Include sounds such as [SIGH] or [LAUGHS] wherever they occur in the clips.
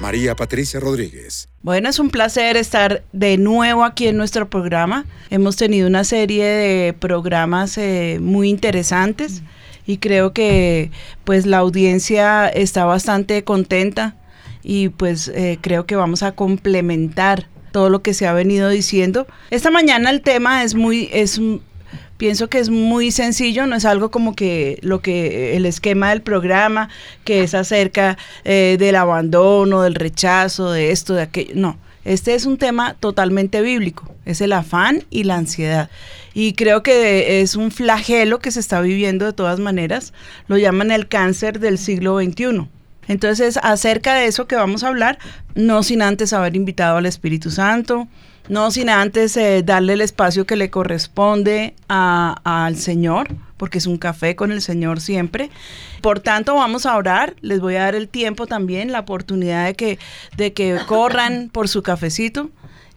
María Patricia Rodríguez. Bueno, es un placer estar de nuevo aquí en nuestro programa. Hemos tenido una serie de programas eh, muy interesantes y creo que pues la audiencia está bastante contenta y pues eh, creo que vamos a complementar todo lo que se ha venido diciendo. Esta mañana el tema es muy es Pienso que es muy sencillo, no es algo como que lo que el esquema del programa, que es acerca eh, del abandono, del rechazo, de esto, de aquello. No, este es un tema totalmente bíblico, es el afán y la ansiedad. Y creo que es un flagelo que se está viviendo de todas maneras, lo llaman el cáncer del siglo XXI. Entonces, acerca de eso que vamos a hablar, no sin antes haber invitado al Espíritu Santo, no sin antes eh, darle el espacio que le corresponde al Señor, porque es un café con el Señor siempre. Por tanto, vamos a orar. Les voy a dar el tiempo también, la oportunidad de que, de que corran por su cafecito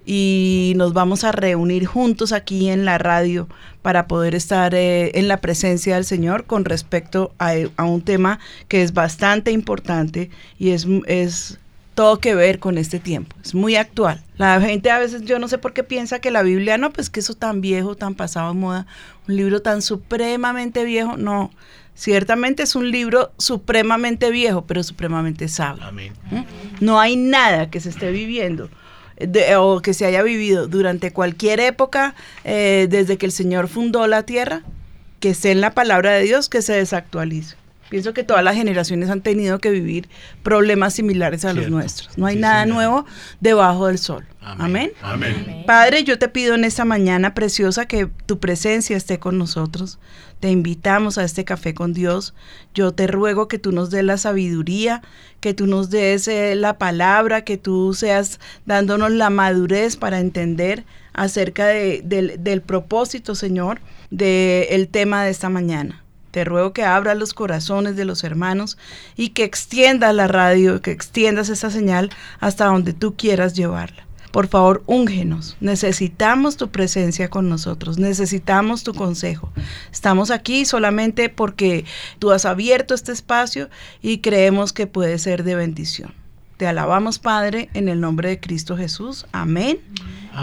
y nos vamos a reunir juntos aquí en la radio para poder estar eh, en la presencia del Señor con respecto a, un tema que es bastante importante y es, es todo que ver con este tiempo. Es muy actual. La gente a veces, yo no sé por qué piensa que la Biblia, no, pues que eso tan viejo, tan pasado de moda, un libro tan supremamente viejo. No, ciertamente es un libro supremamente viejo, pero supremamente sabio. Amén. ¿Mm? No hay nada que se esté viviendo. o que se haya vivido durante cualquier época, eh, desde que el Señor fundó la tierra, que esté en la palabra de Dios, que se desactualice. Pienso que todas las generaciones han tenido que vivir problemas similares a los nuestros. No hay nada nuevo debajo del sol. Amén. Amén. Padre, yo te pido en esta mañana preciosa que tu presencia esté con nosotros. Te invitamos a este café con Dios. Yo te ruego que tú nos des la sabiduría, que tú nos des eh, la palabra, que tú seas dándonos la madurez para entender acerca del propósito, Señor, del tema de esta mañana. Te ruego que abras los corazones de los hermanos y que extiendas la radio, que extiendas esa señal hasta donde tú quieras llevarla. Por favor, úngenos. Necesitamos tu presencia con nosotros. Necesitamos tu consejo. Estamos aquí solamente porque tú has abierto este espacio y creemos que puede ser de bendición. Te alabamos, Padre, en el nombre de Cristo Jesús. Amén,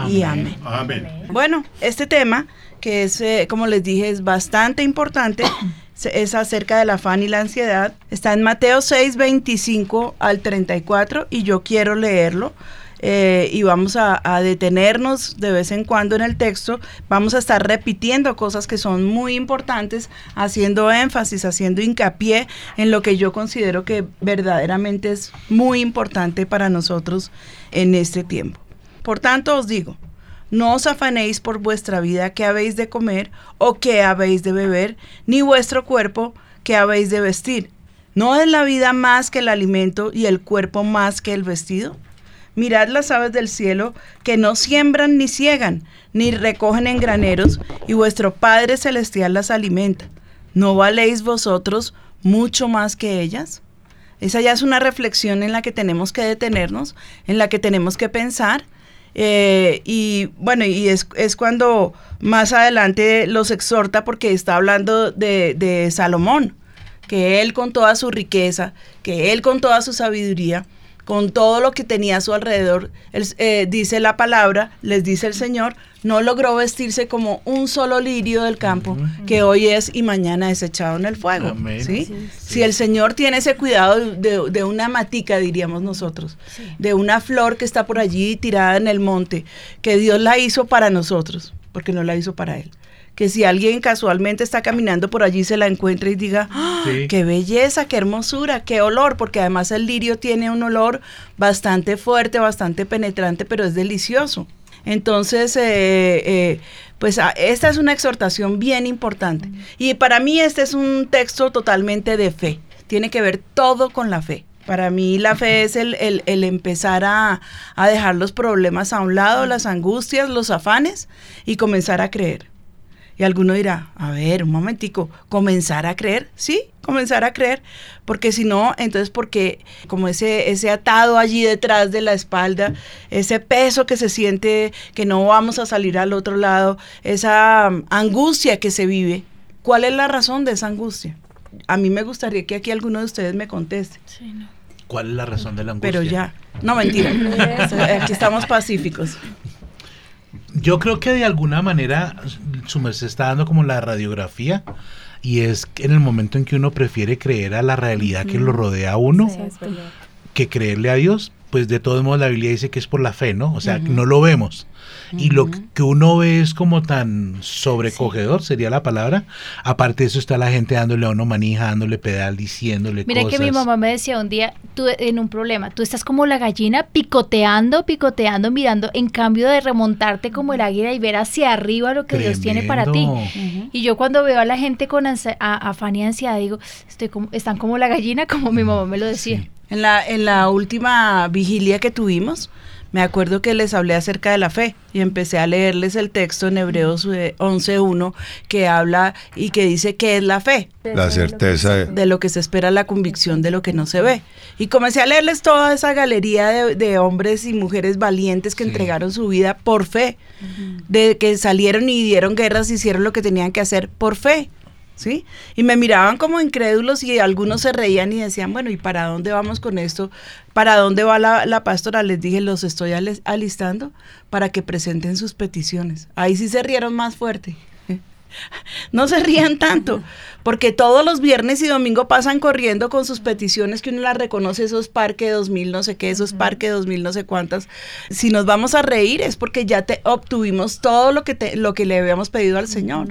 y amén. amén. Bueno, este tema que es, eh, como les dije, es bastante importante, [COUGHS] es acerca del afán y la ansiedad. Está en Mateo 6, 25 al 34 y yo quiero leerlo. Eh, y vamos a, detenernos de vez en cuando en el texto, vamos a estar repitiendo cosas que son muy importantes, haciendo énfasis, haciendo hincapié en lo que yo considero que verdaderamente es muy importante para nosotros en este tiempo. Por tanto, os digo, no os afanéis por vuestra vida que habéis de comer o que habéis de beber, ni vuestro cuerpo que habéis de vestir. ¿No es la vida más que el alimento y el cuerpo más que el vestido? Mirad las aves del cielo, que no siembran ni ciegan, ni recogen en graneros, y vuestro Padre Celestial las alimenta. ¿No valéis vosotros mucho más que ellas? Esa ya es una reflexión en la que tenemos que detenernos, en la que tenemos que pensar eh, y bueno, y es, cuando más adelante los exhorta porque está hablando de, de Salomón, que él con toda su riqueza, que él con toda su sabiduría, con todo lo que tenía a su alrededor, eh, dice la palabra, les dice el Señor, no logró vestirse como un solo lirio del campo que hoy es y mañana es echado en el fuego. ¿sí? Si el Señor tiene ese cuidado de, una matica, diríamos nosotros, de una flor que está por allí tirada en el monte, que Dios la hizo para nosotros, porque no la hizo para Él que si alguien casualmente está caminando por allí se la encuentra y diga, ¡Ah! qué belleza, qué hermosura, qué olor, porque además el lirio tiene un olor bastante fuerte, bastante penetrante, pero es delicioso. Entonces, eh, eh, pues ah, esta es una exhortación bien importante. Y para mí este es un texto totalmente de fe. Tiene que ver todo con la fe. Para mí la fe es el, el, empezar a, a, dejar los problemas a un lado, las angustias, los afanes y comenzar a creer. Y alguno dirá, a ver, un momentico, comenzar a creer, sí, comenzar a creer, porque si no, entonces porque como ese, ese atado allí detrás de la espalda, ese peso que se siente que no vamos a salir al otro lado, esa um, angustia que se vive, ¿cuál es la razón de esa angustia? A mí me gustaría que aquí alguno de ustedes me conteste. ¿Cuál es la razón de la angustia? Pero ya, no mentira, [LAUGHS] aquí estamos pacíficos yo creo que de alguna manera su merced está dando como la radiografía y es en el momento en que uno prefiere creer a la realidad que lo rodea a uno que creerle a Dios, pues de todos modos la Biblia dice que es por la fe, ¿no? O sea, no lo vemos. Y lo que uno ve es como tan sobrecogedor, sería la palabra. Aparte de eso está la gente dándole a uno manija, dándole pedal, diciéndole Mira que mi mamá me decía un día, tú en un problema, tú estás como la gallina picoteando, picoteando, mirando, en cambio de remontarte como el águila y ver hacia arriba lo que Dios tiene para ti. Y yo cuando veo a la gente con afán y ansiedad, digo, estoy como, están como la gallina, como mi mamá me lo decía. En la, en la última vigilia que tuvimos, me acuerdo que les hablé acerca de la fe y empecé a leerles el texto en Hebreos 11.1 que habla y que dice que es la fe. La certeza de, lo que se espera, la convicción de lo que no se ve. Y comencé a leerles toda esa galería de, hombres y mujeres valientes que entregaron su vida por fe, de que salieron y dieron guerras y hicieron lo que tenían que hacer por fe. ¿Sí? Y me miraban como incrédulos y algunos se reían y decían, bueno, ¿y para dónde vamos con esto? ¿Para dónde va la, la pastora? Les dije, los estoy alistando para que presenten sus peticiones. Ahí sí se rieron más fuerte. No se rían tanto, porque todos los viernes y domingo pasan corriendo con sus peticiones que uno las reconoce, esos parque 2000 no sé qué, esos parque 2000 no sé cuántas. Si nos vamos a reír es porque ya te obtuvimos todo lo que, te, lo que le habíamos pedido al Señor.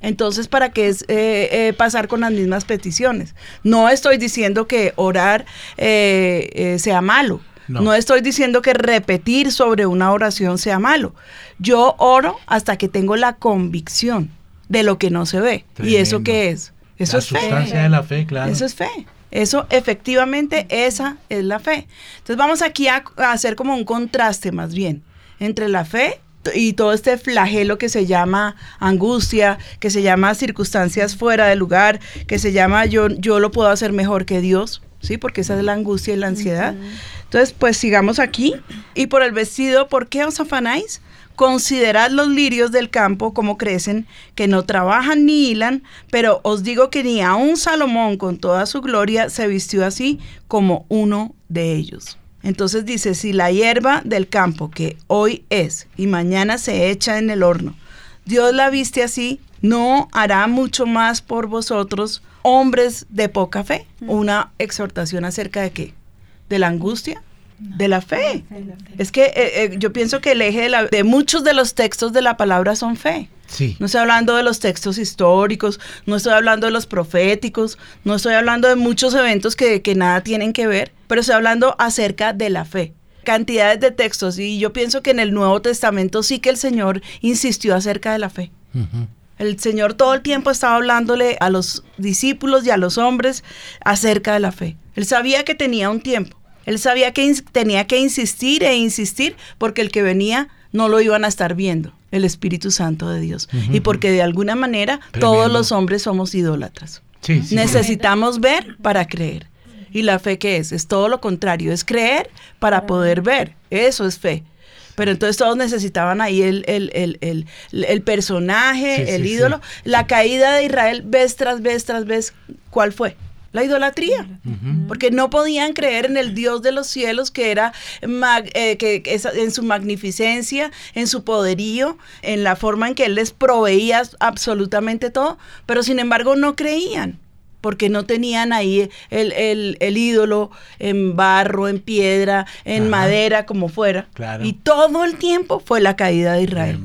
Entonces, ¿para qué es eh, eh, pasar con las mismas peticiones? No estoy diciendo que orar eh, sea malo. No. estoy diciendo que repetir sobre una oración sea malo. Yo oro hasta que tengo la convicción de lo que no se ve. ¿Y eso qué es? Eso es fe. de la fe, claro. Eso es fe. Eso efectivamente, esa es la fe. Entonces vamos aquí a hacer como un contraste más bien entre la fe y todo este flagelo que se llama angustia, que se llama circunstancias fuera de lugar, que se llama yo, yo lo puedo hacer mejor que Dios, ¿sí? Porque esa es la angustia y la ansiedad. Entonces, pues sigamos aquí. Y por el vestido, ¿por qué os afanáis? Considerad los lirios del campo como crecen, que no trabajan ni hilan, pero os digo que ni aun Salomón con toda su gloria se vistió así como uno de ellos. Entonces dice, si la hierba del campo que hoy es y mañana se echa en el horno, Dios la viste así, ¿no hará mucho más por vosotros, hombres de poca fe? Una exhortación acerca de qué? ¿De la angustia? De la fe. Es que eh, eh, yo pienso que el eje de, de muchos de los textos de la palabra son fe. No estoy hablando de los textos históricos, no estoy hablando de los proféticos, no estoy hablando de muchos eventos que, nada tienen que ver, pero estoy hablando acerca de la fe cantidades de textos y yo pienso que en el Nuevo Testamento sí que el Señor insistió acerca de la fe. El Señor todo el tiempo estaba hablándole a los discípulos y a los hombres acerca de la fe. Él sabía que tenía un tiempo. Él sabía que tenía que insistir e insistir porque el que venía no lo iban a estar viendo el Espíritu Santo de Dios. Y porque de alguna manera todos los hombres somos idólatras. Necesitamos ver para creer. ¿Y la fe qué es? Es todo lo contrario, es creer para poder ver. Eso es fe. Pero entonces todos necesitaban ahí el, el, personaje, el ídolo. La caída de Israel, vez tras vez tras vez, ¿cuál fue? La idolatría, porque no podían creer en el Dios de los cielos que era eh, que, en su magnificencia, en su poderío, en la forma en que Él les proveía absolutamente todo, pero sin embargo no creían porque no tenían ahí el, ídolo en barro, en piedra, en madera, como fuera. Y todo el tiempo fue la caída de Israel.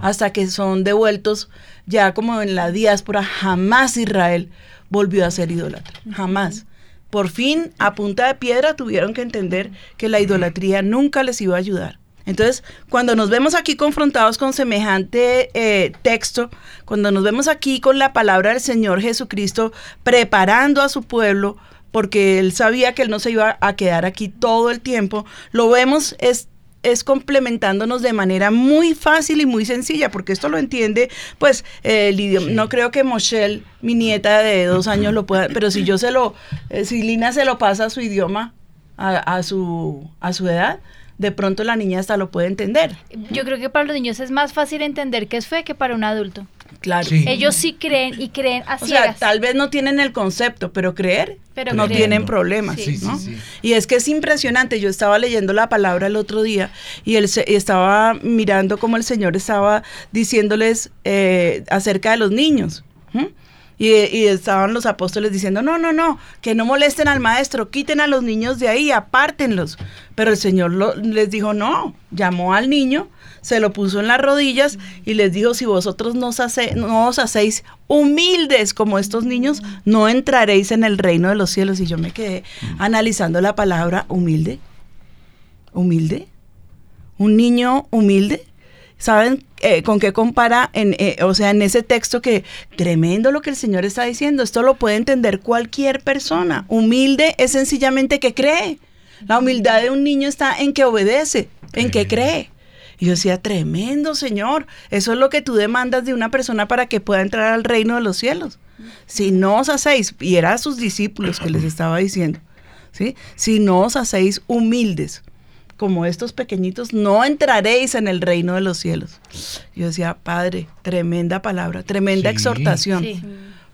Hasta que son devueltos ya como en la diáspora, jamás Israel volvió a ser idólatra, jamás. Por fin, a punta de piedra, tuvieron que entender que la idolatría nunca les iba a ayudar. Entonces, cuando nos vemos aquí confrontados con semejante eh, texto, cuando nos vemos aquí con la palabra del Señor Jesucristo preparando a su pueblo, porque él sabía que él no se iba a quedar aquí todo el tiempo, lo vemos es es complementándonos de manera muy fácil y muy sencilla, porque esto lo entiende, pues, el idioma. No creo que Moshel, mi nieta de dos años, lo pueda, pero si yo se lo, eh, si Lina se lo pasa a su idioma, a, su, a su edad, de pronto la niña hasta lo puede entender. Yo creo que para los niños es más fácil entender que es fe que para un adulto. Claro. Ellos sí creen y creen así. O sea, tal vez no tienen el concepto, pero creer no tienen problemas. ¿no? y es que es impresionante. Yo estaba leyendo la palabra el otro día y él estaba mirando cómo el Señor estaba diciéndoles eh, acerca de los niños. Y, estaban los apóstoles diciendo, no, no, no, que no molesten al maestro, quiten a los niños de ahí, apártenlos. Pero el Señor les dijo, no, llamó al niño, se lo puso en las rodillas y les dijo, si vosotros no os, no os hacéis humildes como estos niños, no entraréis en el reino de los cielos. Y yo me quedé analizando la palabra humilde. ¿Humilde? ¿Un niño humilde? ¿Saben eh, con qué compara? En, eh, o sea, en ese texto que tremendo lo que el Señor está diciendo. Esto lo puede entender cualquier persona. Humilde es sencillamente que cree. La humildad de un niño está en que obedece, en que cree. Y yo decía, tremendo Señor, eso es lo que tú demandas de una persona para que pueda entrar al reino de los cielos. Si no os hacéis, y era a sus discípulos que les estaba diciendo, ¿sí? si no os hacéis humildes, como estos pequeñitos, no entraréis en el reino de los cielos. Yo decía, Padre, tremenda palabra, tremenda exhortación,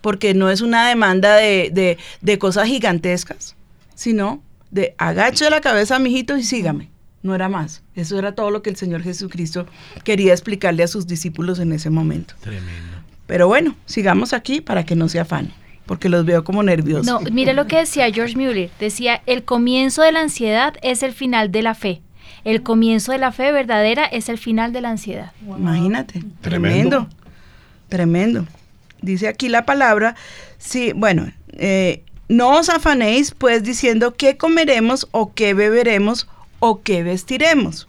porque no es una demanda de, cosas gigantescas, sino de agache la cabeza, mijito, y sígame. No era más. Eso era todo lo que el Señor Jesucristo quería explicarle a sus discípulos en ese momento. Tremendo. Pero bueno, sigamos aquí para que no se afane porque los veo como nerviosos. No, mire lo que decía George Mueller. Decía, el comienzo de la ansiedad es el final de la fe. El comienzo de la fe verdadera es el final de la ansiedad. Imagínate, tremendo. tremendo, Dice aquí la palabra, sí, bueno, eh, no os afanéis pues diciendo qué comeremos o qué beberemos o qué vestiremos.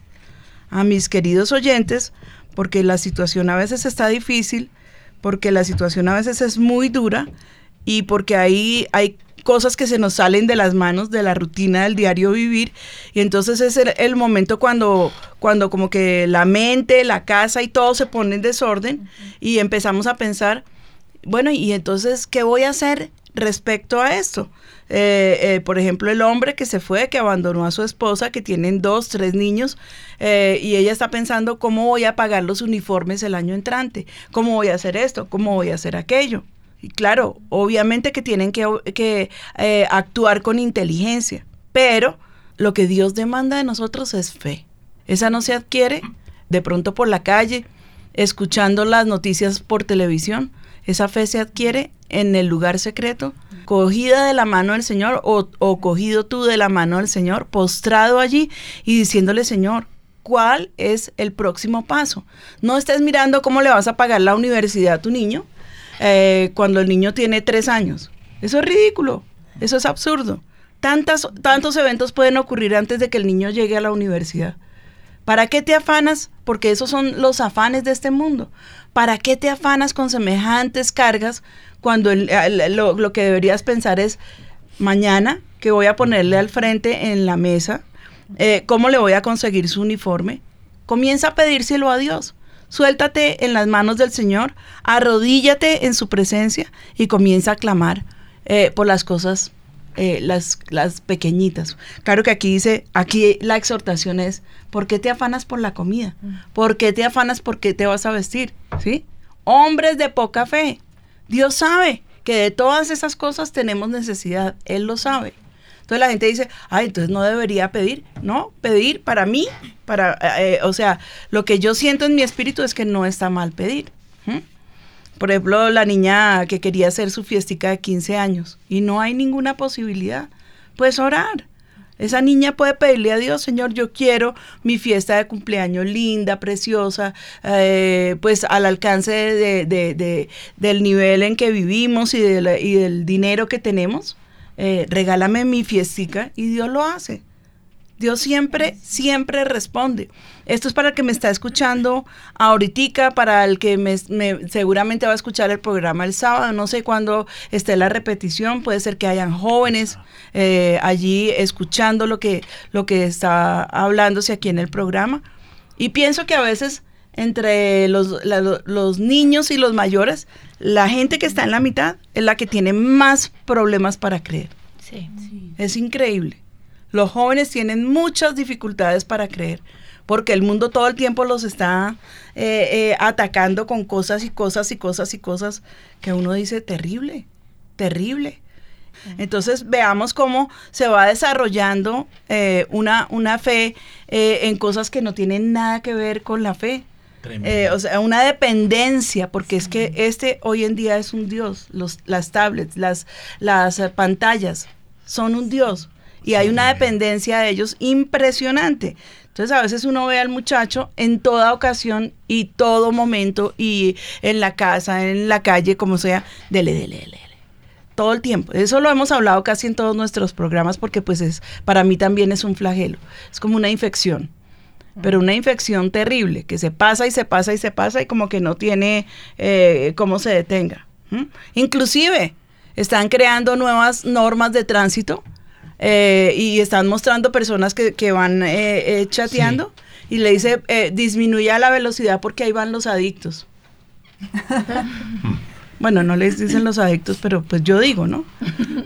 A mis queridos oyentes, porque la situación a veces está difícil, porque la situación a veces es muy dura, y porque ahí hay cosas que se nos salen de las manos de la rutina del diario vivir y entonces es el, momento cuando cuando como que la mente, la casa y todo se pone en desorden y empezamos a pensar, bueno, y entonces, ¿qué voy a hacer respecto a esto? Eh, eh, por ejemplo, el hombre que se fue, que abandonó a su esposa, que tienen dos, tres niños, eh, y ella está pensando cómo voy a pagar los uniformes el año entrante, cómo voy a hacer esto, cómo voy a hacer aquello. Y claro, obviamente que tienen que, eh, actuar con inteligencia, pero lo que Dios demanda de nosotros es fe. Esa no se adquiere de pronto por la calle, escuchando las noticias por televisión. Esa fe se adquiere en el lugar secreto, cogida de la mano del Señor o, o cogido tú de la mano del Señor, postrado allí y diciéndole, Señor, ¿cuál es el próximo paso? No estés mirando cómo le vas a pagar la universidad a tu niño, eh, cuando el niño tiene tres años. Eso es ridículo, eso es absurdo. Tantas, tantos eventos pueden ocurrir antes de que el niño llegue a la universidad. ¿Para qué te afanas? Porque esos son los afanes de este mundo. ¿Para qué te afanas con semejantes cargas cuando lo, que deberías pensar es mañana que voy a ponerle al frente en la mesa? Eh, ¿Cómo le voy a conseguir su uniforme? Comienza a pedírselo a Dios. Suéltate en las manos del Señor, arrodíllate en su presencia y comienza a clamar eh, por las cosas, eh, las, las pequeñitas. Claro que aquí dice, aquí la exhortación es, ¿por qué te afanas por la comida? ¿Por qué te afanas por qué te vas a vestir? ¿Sí? Hombres de poca fe. Dios sabe que de todas esas cosas tenemos necesidad. Él lo sabe. Entonces la gente dice, ay, entonces no debería pedir. No, pedir para mí, para, eh, o sea, lo que yo siento en mi espíritu es que no está mal pedir. Por ejemplo, la niña que quería hacer su fiestica de 15 años y no hay ninguna posibilidad, pues orar. Esa niña puede pedirle a Dios, Señor, yo quiero mi fiesta de cumpleaños linda, preciosa, eh, pues al alcance de, del nivel en que vivimos y, y del dinero que tenemos. Eh, regálame mi fiestica y Dios lo hace. Dios siempre, siempre responde. Esto es para el que me está escuchando ahorita, para el que me, seguramente va a escuchar el programa el sábado, no sé cuándo esté la repetición, puede ser que hayan jóvenes eh, allí escuchando lo que, lo que está hablándose aquí en el programa. Y pienso que a veces entre los, los niños y los mayores, la gente que está en la mitad es la que tiene más problemas para creer. Sí. Es increíble. Los jóvenes tienen muchas dificultades para creer porque el mundo todo el tiempo los está eh, eh, atacando con cosas y cosas y cosas y cosas que uno dice terrible, terrible. Entonces veamos cómo se va desarrollando eh, una, una fe en cosas que no tienen nada que ver con la fe. O sea, una dependencia, porque es que este hoy en día es un Dios. Los, las tablets, las, las pantallas son un Dios. Y hay una dependencia de ellos impresionante. Entonces a veces uno ve al muchacho en toda ocasión y todo momento y en la casa, en la calle, como sea, dele, dele, dele, todo el tiempo. Eso lo hemos hablado casi en todos nuestros programas porque pues es para mí también es un flagelo, es como una infección. Pero una infección terrible, que se pasa y se pasa y se pasa y como que no tiene eh, cómo se detenga. Inclusive están creando nuevas normas de tránsito eh, y están mostrando personas que, que van eh, eh chateando y le dice, eh, disminuya la velocidad porque ahí van los adictos. [LAUGHS] bueno, no les dicen los adictos, pero pues yo digo, ¿no?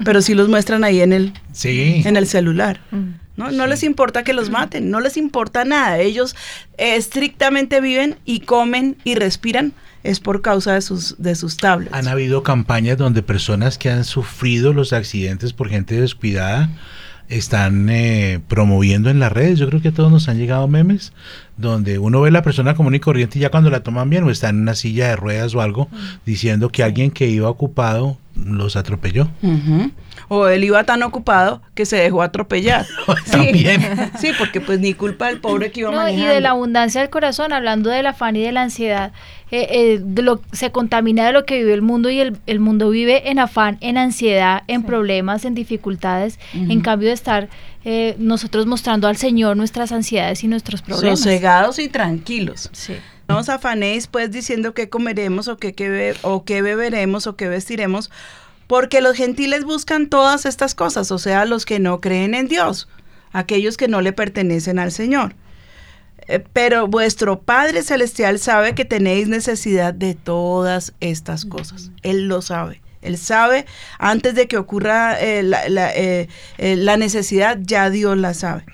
Pero sí los muestran ahí en el, en el celular. ¿no? No les importa que los maten, no les importa nada. Ellos estrictamente viven y comen y respiran es por causa de sus, de sus tablets. Han habido campañas donde personas que han sufrido los accidentes por gente descuidada están eh, promoviendo en las redes. Yo creo que a todos nos han llegado memes donde uno ve a la persona común y corriente y ya cuando la toman bien o está en una silla de ruedas o algo, diciendo que alguien que iba ocupado los atropelló. O él iba tan ocupado que se dejó atropellar. [LAUGHS] También. [LAUGHS] Sí. porque pues ni culpa del pobre que iba no, Y de la abundancia del corazón, hablando del afán y de la ansiedad, eh, eh, de lo, se contamina de lo que vive el mundo y el, el mundo vive en afán, en ansiedad, en problemas, en dificultades, en cambio de estar eh, nosotros mostrando al Señor nuestras ansiedades y nuestros problemas. Sosegados y tranquilos. Sí. No os afanéis pues diciendo qué comeremos o qué, o qué beberemos o qué vestiremos, porque los gentiles buscan todas estas cosas, o sea, los que no creen en Dios, aquellos que no le pertenecen al Señor. Eh, pero vuestro Padre Celestial sabe que tenéis necesidad de todas estas cosas. Él lo sabe. Él sabe, antes de que ocurra eh, eh, la, necesidad, ya Dios la sabe.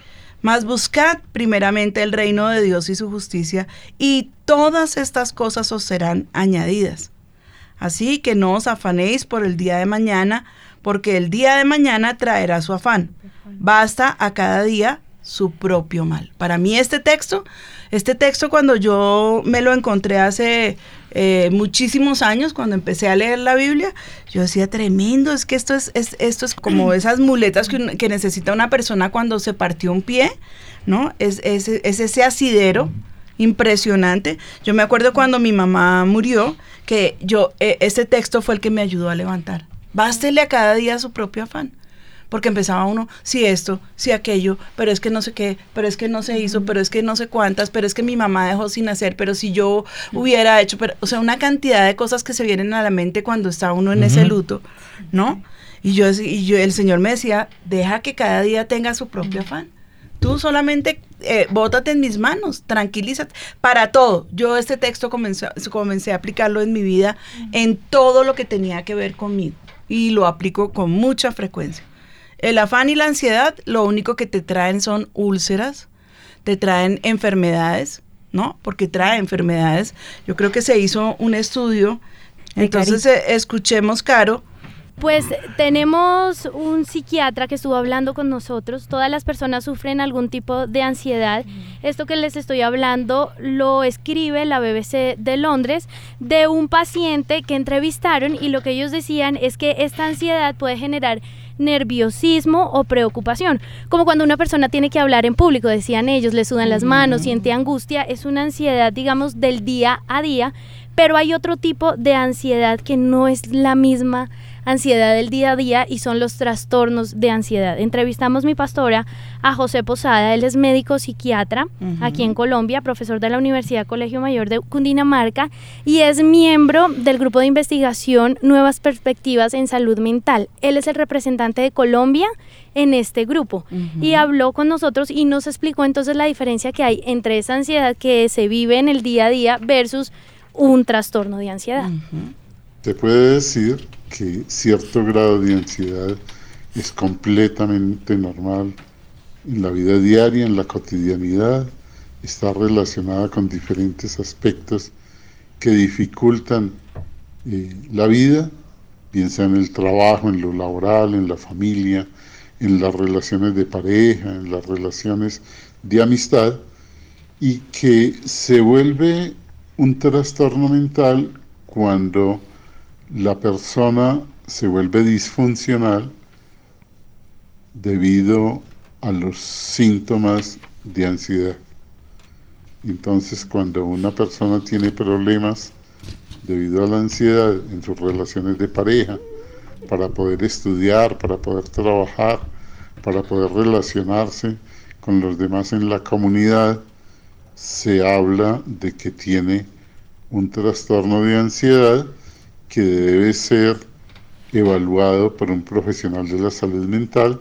Mas buscad primeramente el reino de Dios y su justicia, y todas estas cosas os serán añadidas. Así que no os afanéis por el día de mañana, porque el día de mañana traerá su afán. Basta a cada día su propio mal. Para mí este texto, este texto cuando yo me lo encontré hace eh, muchísimos años, cuando empecé a leer la Biblia, yo decía, tremendo, es que esto es, esto es como [CLEARS THROAT] esas muletas que, necesita una persona cuando se partió un pie, ¿no? Es, es, ese asidero impresionante. Yo me acuerdo cuando mi mamá murió, que yo, e, ese texto fue el que me ayudó a levantar. Bástele a cada día su propio afán porque empezaba uno, si esto, si aquello, pero es que no sé qué, pero es que no se hizo, pero es que no sé cuántas, pero es que mi mamá dejó sin hacer, pero si yo hubiera hecho, pero, o sea, una cantidad de cosas que se vienen a la mente cuando está uno en ese luto, ¿no? Y yo, y yo, el Señor me decía, deja que cada día tenga su propio afán. Tú solamente eh, bótate en mis manos, tranquilízate. Para todo. Yo este texto comencé, comencé a aplicarlo en mi vida, en todo lo que tenía que ver conmigo. Y lo aplico con mucha frecuencia. El afán y la ansiedad lo único que te traen son úlceras, te traen enfermedades, ¿no? Porque trae enfermedades. Yo creo que se hizo un estudio. Entonces eh, escuchemos, Caro, Pues tenemos un psiquiatra que estuvo hablando con nosotros. Todas las personas sufren algún tipo de ansiedad. Esto que les estoy hablando lo escribe la BBC de Londres de un paciente que entrevistaron y lo que ellos decían es que esta ansiedad puede generar nerviosismo o preocupación. Como cuando una persona tiene que hablar en público, decían ellos, le sudan las manos, siente angustia, es una ansiedad, digamos, del día a día, pero hay otro tipo de ansiedad que no es la misma ansiedad del día a día y son los trastornos de ansiedad. Entrevistamos mi pastora a José Posada, él es médico psiquiatra aquí en Colombia, profesor de la Universidad Colegio Mayor de Cundinamarca y es miembro del grupo de investigación Nuevas Perspectivas en Salud Mental. Él es el representante de Colombia en este grupo y habló con nosotros y nos explicó entonces la diferencia que hay entre esa ansiedad que se vive en el día a día versus un trastorno de ansiedad. Se puede decir que cierto grado de ansiedad es completamente normal en la vida diaria, en la cotidianidad, está relacionada con diferentes aspectos que dificultan eh, la vida, bien sea en el trabajo, en lo laboral, en la familia, en las relaciones de pareja, en las relaciones de amistad, y que se vuelve un trastorno mental cuando la persona se vuelve disfuncional debido a los síntomas de ansiedad. Entonces, cuando una persona tiene problemas debido a la ansiedad en sus relaciones de pareja, para poder estudiar, para poder trabajar, para poder relacionarse con los demás en la comunidad, se habla de que tiene un trastorno de ansiedad que debe ser evaluado por un profesional de la salud mental,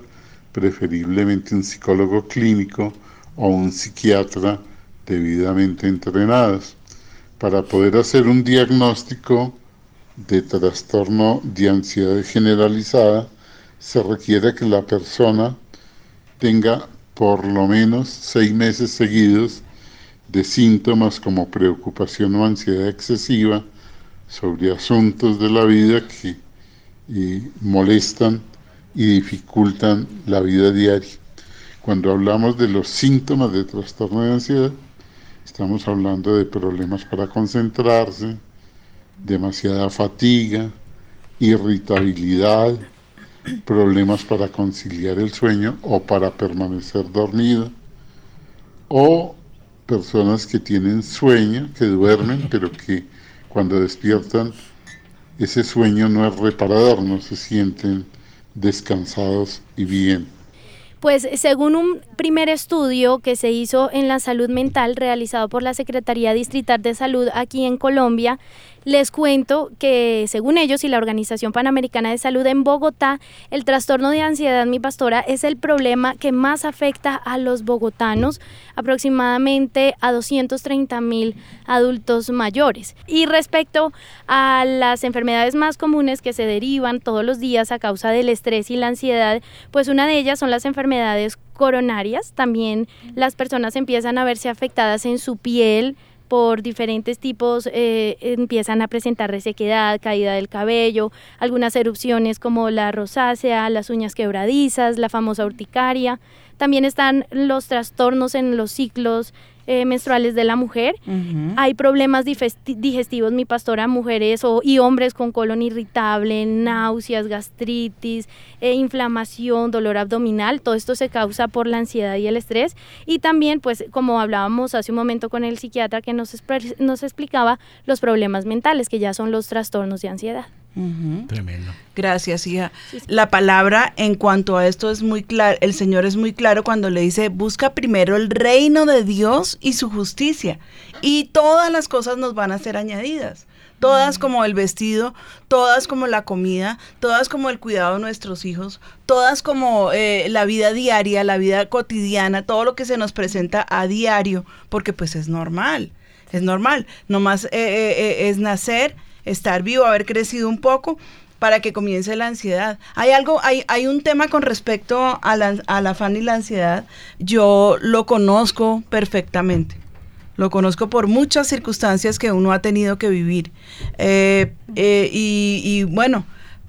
preferiblemente un psicólogo clínico o un psiquiatra debidamente entrenados, para poder hacer un diagnóstico de trastorno de ansiedad generalizada, se requiere que la persona tenga por lo menos seis meses seguidos de síntomas como preocupación o ansiedad excesiva, sobre asuntos de la vida que molestan y dificultan la vida diaria. Cuando hablamos de los síntomas de trastorno de ansiedad, estamos hablando de problemas para concentrarse, demasiada fatiga, irritabilidad, problemas para conciliar el sueño o para permanecer dormido, o personas que tienen sueño, que duermen, pero que cuando despiertan, ese sueño no es reparador, no se sienten descansados y bien. Pues según un primer estudio que se hizo en la salud mental realizado por la Secretaría Distrital de Salud aquí en Colombia, les cuento que según ellos y la Organización Panamericana de Salud en Bogotá, el trastorno de ansiedad, mi pastora, es el problema que más afecta a los bogotanos, aproximadamente a 230 mil adultos mayores. Y respecto a las enfermedades más comunes que se derivan todos los días a causa del estrés y la ansiedad, pues una de ellas son las enfermedades coronarias. También las personas empiezan a verse afectadas en su piel, por diferentes tipos eh, empiezan a presentar resequedad, caída del cabello, algunas erupciones como la rosácea, las uñas quebradizas, la famosa urticaria. También están los trastornos en los ciclos eh, menstruales de la mujer. Hay problemas digestivos, mi pastora, mujeres o, y hombres con colon irritable, náuseas, gastritis, e inflamación, dolor abdominal. Todo esto se causa por la ansiedad y el estrés. Y también, pues, como hablábamos hace un momento con el psiquiatra que nos, nos explicaba, los problemas mentales, que ya son los trastornos de ansiedad. Tremendo. Gracias, hija. La palabra en cuanto a esto es muy claro, el Señor es muy claro cuando le dice, busca primero el reino de Dios y su justicia, y todas las cosas nos van a ser añadidas. Todas como el vestido, todas como la comida, todas como el cuidado de nuestros hijos, todas como eh, la vida diaria, la vida cotidiana, todo lo que se nos presenta a diario, porque pues es normal, es normal. Nomás eh, eh, es nacer, estar vivo, haber crecido un poco para que comience la ansiedad. Hay algo, hay, hay un tema con respecto a la, al afán y la ansiedad. Yo lo conozco perfectamente. Lo conozco por muchas circunstancias que uno ha tenido que vivir. Eh, eh, y, bueno,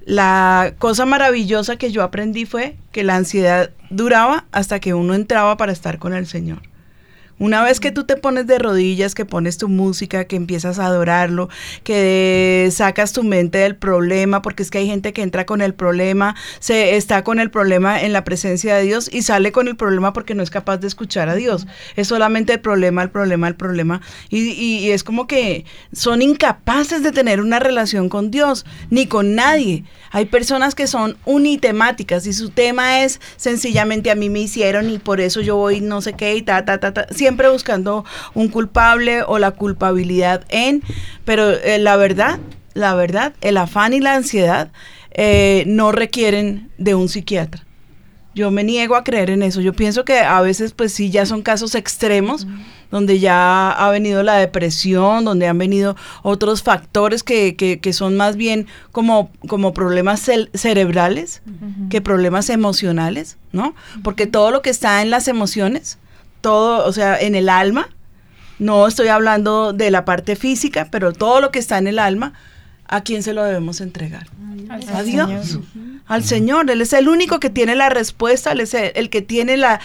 La cosa maravillosa que yo aprendí fue que la ansiedad duraba hasta que uno entraba para estar con el Señor. Una vez que tú te pones de rodillas, que pones tu música, que empiezas a adorarlo, que sacas tu mente del problema, porque es que hay gente que entra con el problema, se está con el problema en la presencia de Dios y sale con el problema porque no es capaz de escuchar a Dios. Es solamente el problema, el problema, el problema. Y, y es como que son incapaces de tener una relación con Dios, ni con nadie. Hay personas que son unitemáticas y su tema es sencillamente a mí me hicieron y por eso yo voy no sé qué y ta, ta, ta, ta. Buscando un culpable o la culpabilidad en, pero eh, la verdad, la verdad, el afán y la ansiedad eh, no requieren de un psiquiatra. Yo me niego a creer en eso. Yo pienso que a veces, pues sí, ya son casos extremos, donde ya ha venido la depresión, donde han venido otros factores que, que, son más bien como, como problemas cerebrales que problemas emocionales, ¿no? Porque todo lo que está en las emociones, todo, o sea, en el alma, no estoy hablando de la parte física, pero todo lo que está en el alma, ¿a quién se lo debemos entregar? A Dios al Señor. Él es el único que tiene la respuesta, Él es el, que tiene la,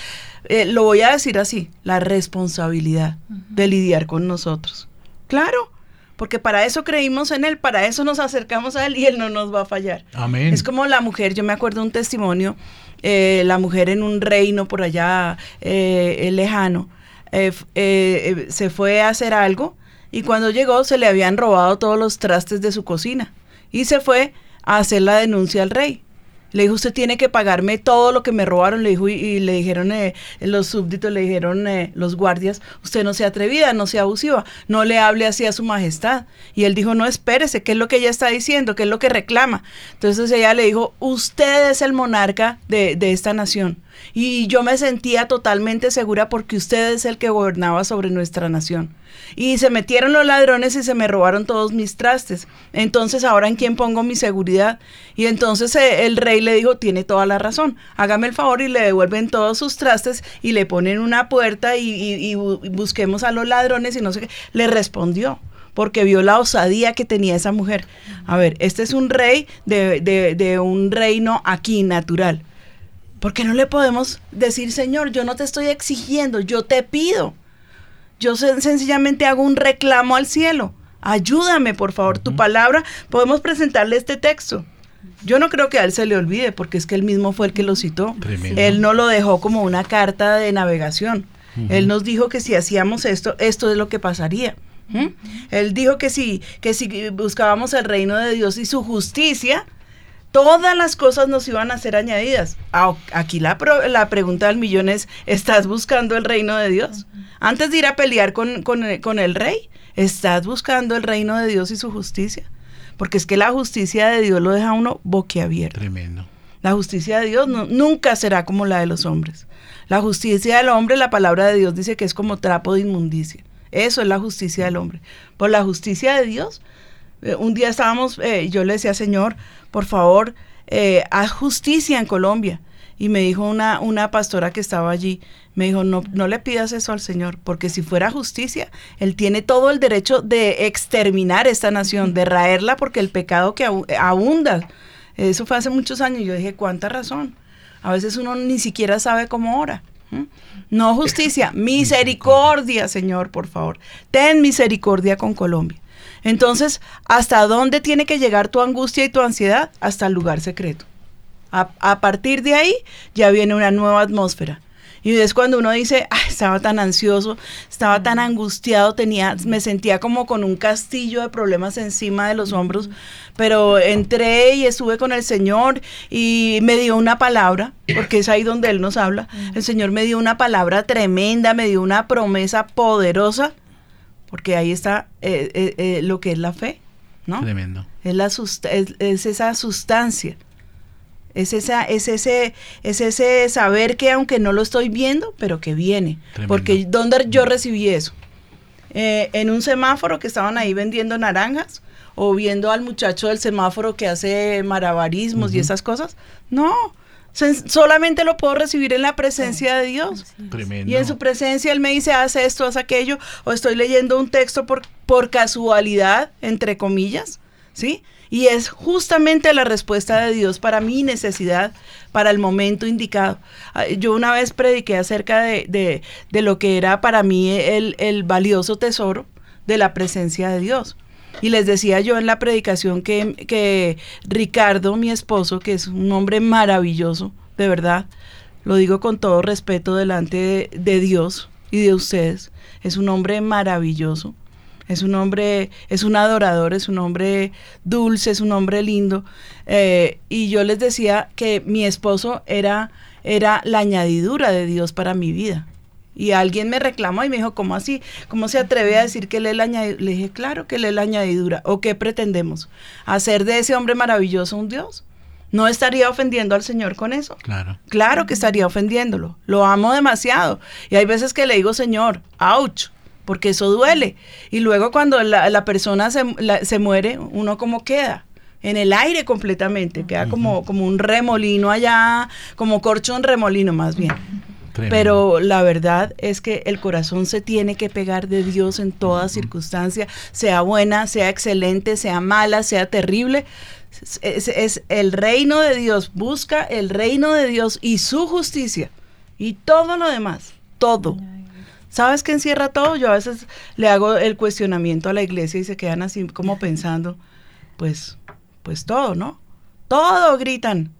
eh, lo voy a decir así, la responsabilidad de lidiar con nosotros. Claro, porque para eso creímos en Él, para eso nos acercamos a Él y Él no nos va a fallar. Amén. Es como la mujer, yo me acuerdo un testimonio, eh, la mujer en un reino por allá eh, lejano, se fue a hacer algo y cuando llegó se le habían robado todos los trastes de su cocina y se fue a hacer la denuncia al rey. Le dijo, usted tiene que pagarme todo lo que me robaron. Le dijo, y, le dijeron eh, los súbditos, le dijeron eh, los guardias, usted no sea atrevida, no sea abusiva, no le hable así a su majestad. Y él dijo, no, espérese, ¿qué es lo que ella está diciendo? ¿Qué es lo que reclama? Entonces ella le dijo, usted es el monarca de, de esta nación. Y yo me sentía totalmente segura porque usted es el que gobernaba sobre nuestra nación. Y se metieron los ladrones y se me robaron todos mis trastes. Entonces, ¿ahora en quién pongo mi seguridad? Y entonces eh, el rey le dijo, tiene toda la razón, hágame el favor y le devuelven todos sus trastes y le ponen una puerta y, busquemos a los ladrones y no sé qué. Le respondió porque vio la osadía que tenía esa mujer. A ver, este es un rey de, de un reino aquí natural. ¿Por qué no le podemos decir, Señor, yo no te estoy exigiendo, yo te pido? Yo sencillamente hago un reclamo al cielo. Ayúdame, por favor, tu palabra. Podemos presentarle este texto. Yo no creo que a él se le olvide, porque es que él mismo fue el que lo citó. Él no lo dejó como una carta de navegación. Él nos dijo que si hacíamos esto, esto es lo que pasaría. Él dijo que si, que si buscábamos el reino de Dios y su justicia, todas las cosas nos iban a ser añadidas. Aquí la, la pregunta del millón es, ¿estás buscando el reino de Dios? Antes de ir a pelear con, con, el rey, ¿estás buscando el reino de Dios y su justicia? Porque es que la justicia de Dios lo deja uno boquiabierto. Tremendo. La justicia de Dios nunca será como la de los hombres. La justicia del hombre, la palabra de Dios dice que es como trapo de inmundicia. Eso es la justicia del hombre. Por la justicia de Dios, eh, un día estábamos, eh, yo le decía, Señor, por favor, eh, haz justicia en Colombia. Y me dijo una, una pastora que estaba allí, me dijo, no, no le pidas eso al Señor, porque si fuera justicia, Él tiene todo el derecho de exterminar esta nación, de raerla, porque el pecado que abunda, eso fue hace muchos años, yo dije, ¿cuánta razón? A veces uno ni siquiera sabe cómo ora. No justicia, misericordia, Señor, por favor. Ten misericordia con Colombia. Entonces, ¿hasta dónde tiene que llegar tu angustia y tu ansiedad? Hasta el lugar secreto. A, partir de ahí ya viene una nueva atmósfera. Y es cuando uno dice, estaba tan ansioso, estaba tan angustiado, tenía, me sentía como con un castillo de problemas encima de los hombros, pero entré y estuve con el Señor y me dio una palabra, porque es ahí donde Él nos habla. El Señor me dio una palabra tremenda, me dio una promesa poderosa porque ahí está eh, eh, eh, lo que es la fe, ¿no? Tremendo. Es, la es, esa sustancia, es, esa, es, ese, es ese saber que aunque no lo estoy viendo, pero que viene. Porque ¿dónde yo recibí eso? en un semáforo que estaban ahí vendiendo naranjas o viendo al muchacho del semáforo que hace marabarismos y esas cosas. No, solamente lo puedo recibir en la presencia de Dios. Y en su presencia Él me dice, haz esto, haz aquello, o estoy leyendo un texto por, por casualidad, entre comillas, ¿sí? Y es justamente la respuesta de Dios para mi necesidad, para el momento indicado. Ah, yo una vez prediqué acerca de, lo que era para mí el, el, valioso tesoro de la presencia de Dios. Y les decía yo en la predicación que, que Ricardo, mi esposo, que es un hombre maravilloso, de verdad, lo digo con todo respeto delante de Dios y de ustedes, es un hombre maravilloso es un hombre, es un adorador, es un hombre dulce, es un hombre lindo. Eh, y yo les decía que mi esposo era, era la añadidura de Dios para mi vida. Y alguien me reclamó y me dijo, ¿cómo así? ¿Cómo se atreve a decir que él es la añadidura? Le dije, claro que él es la añadidura. ¿O qué pretendemos? ¿Hacer de ese hombre maravilloso un Dios? ¿No estaría ofendiendo al Señor con eso? Claro. Claro que estaría ofendiéndolo. Lo amo demasiado. Y hay veces que le digo, Señor, ouch, porque eso duele. Y luego cuando la, persona se, se, muere, uno como queda en el aire completamente, queda como, como un remolino allá, como corcho en remolino más bien. Pero la verdad es que el corazón se tiene que pegar de Dios en toda circunstancia, sea buena, sea excelente, sea mala, sea terrible. Es, es, el reino de Dios, busca el reino de Dios y su justicia y todo lo demás, todo ¿Sabes qué encierra todo? Yo a veces le hago el cuestionamiento a la iglesia y se quedan así como pensando, pues, pues todo, ¿no? Todo gritan.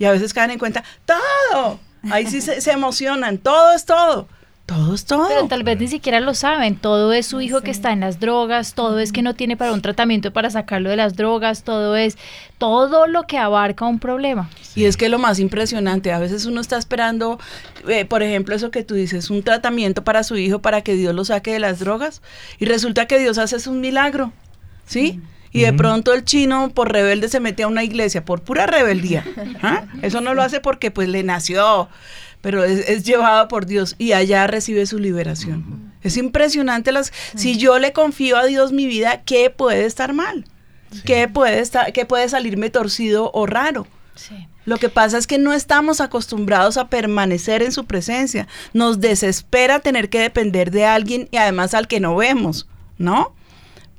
Y a veces caen en cuenta, todo. Ahí sí se, se emocionan, todo es todo. Todo es todo. Pero tal vez ni siquiera lo saben. Todo es su hijo que está en las drogas, todo es que no tiene para un tratamiento para sacarlo de las drogas, todo es todo lo que abarca un problema. Y es que lo más impresionante, a veces uno está esperando, eh, por ejemplo, eso que tú dices, un tratamiento para su hijo para que Dios lo saque de las drogas, y resulta que Dios hace un milagro, ¿sí? Y de pronto el chino por rebelde se mete a una iglesia, por pura rebeldía. ¿Ah? Eso no lo hace porque pues le nació pero es, llevado por Dios y allá recibe su liberación. Es impresionante las si yo le confío a Dios mi vida, ¿qué puede estar mal? ¿Qué puede estar qué puede salirme torcido o raro? Lo que pasa es que no estamos acostumbrados a permanecer en su presencia. Nos desespera tener que depender de alguien y además al que no vemos, ¿no?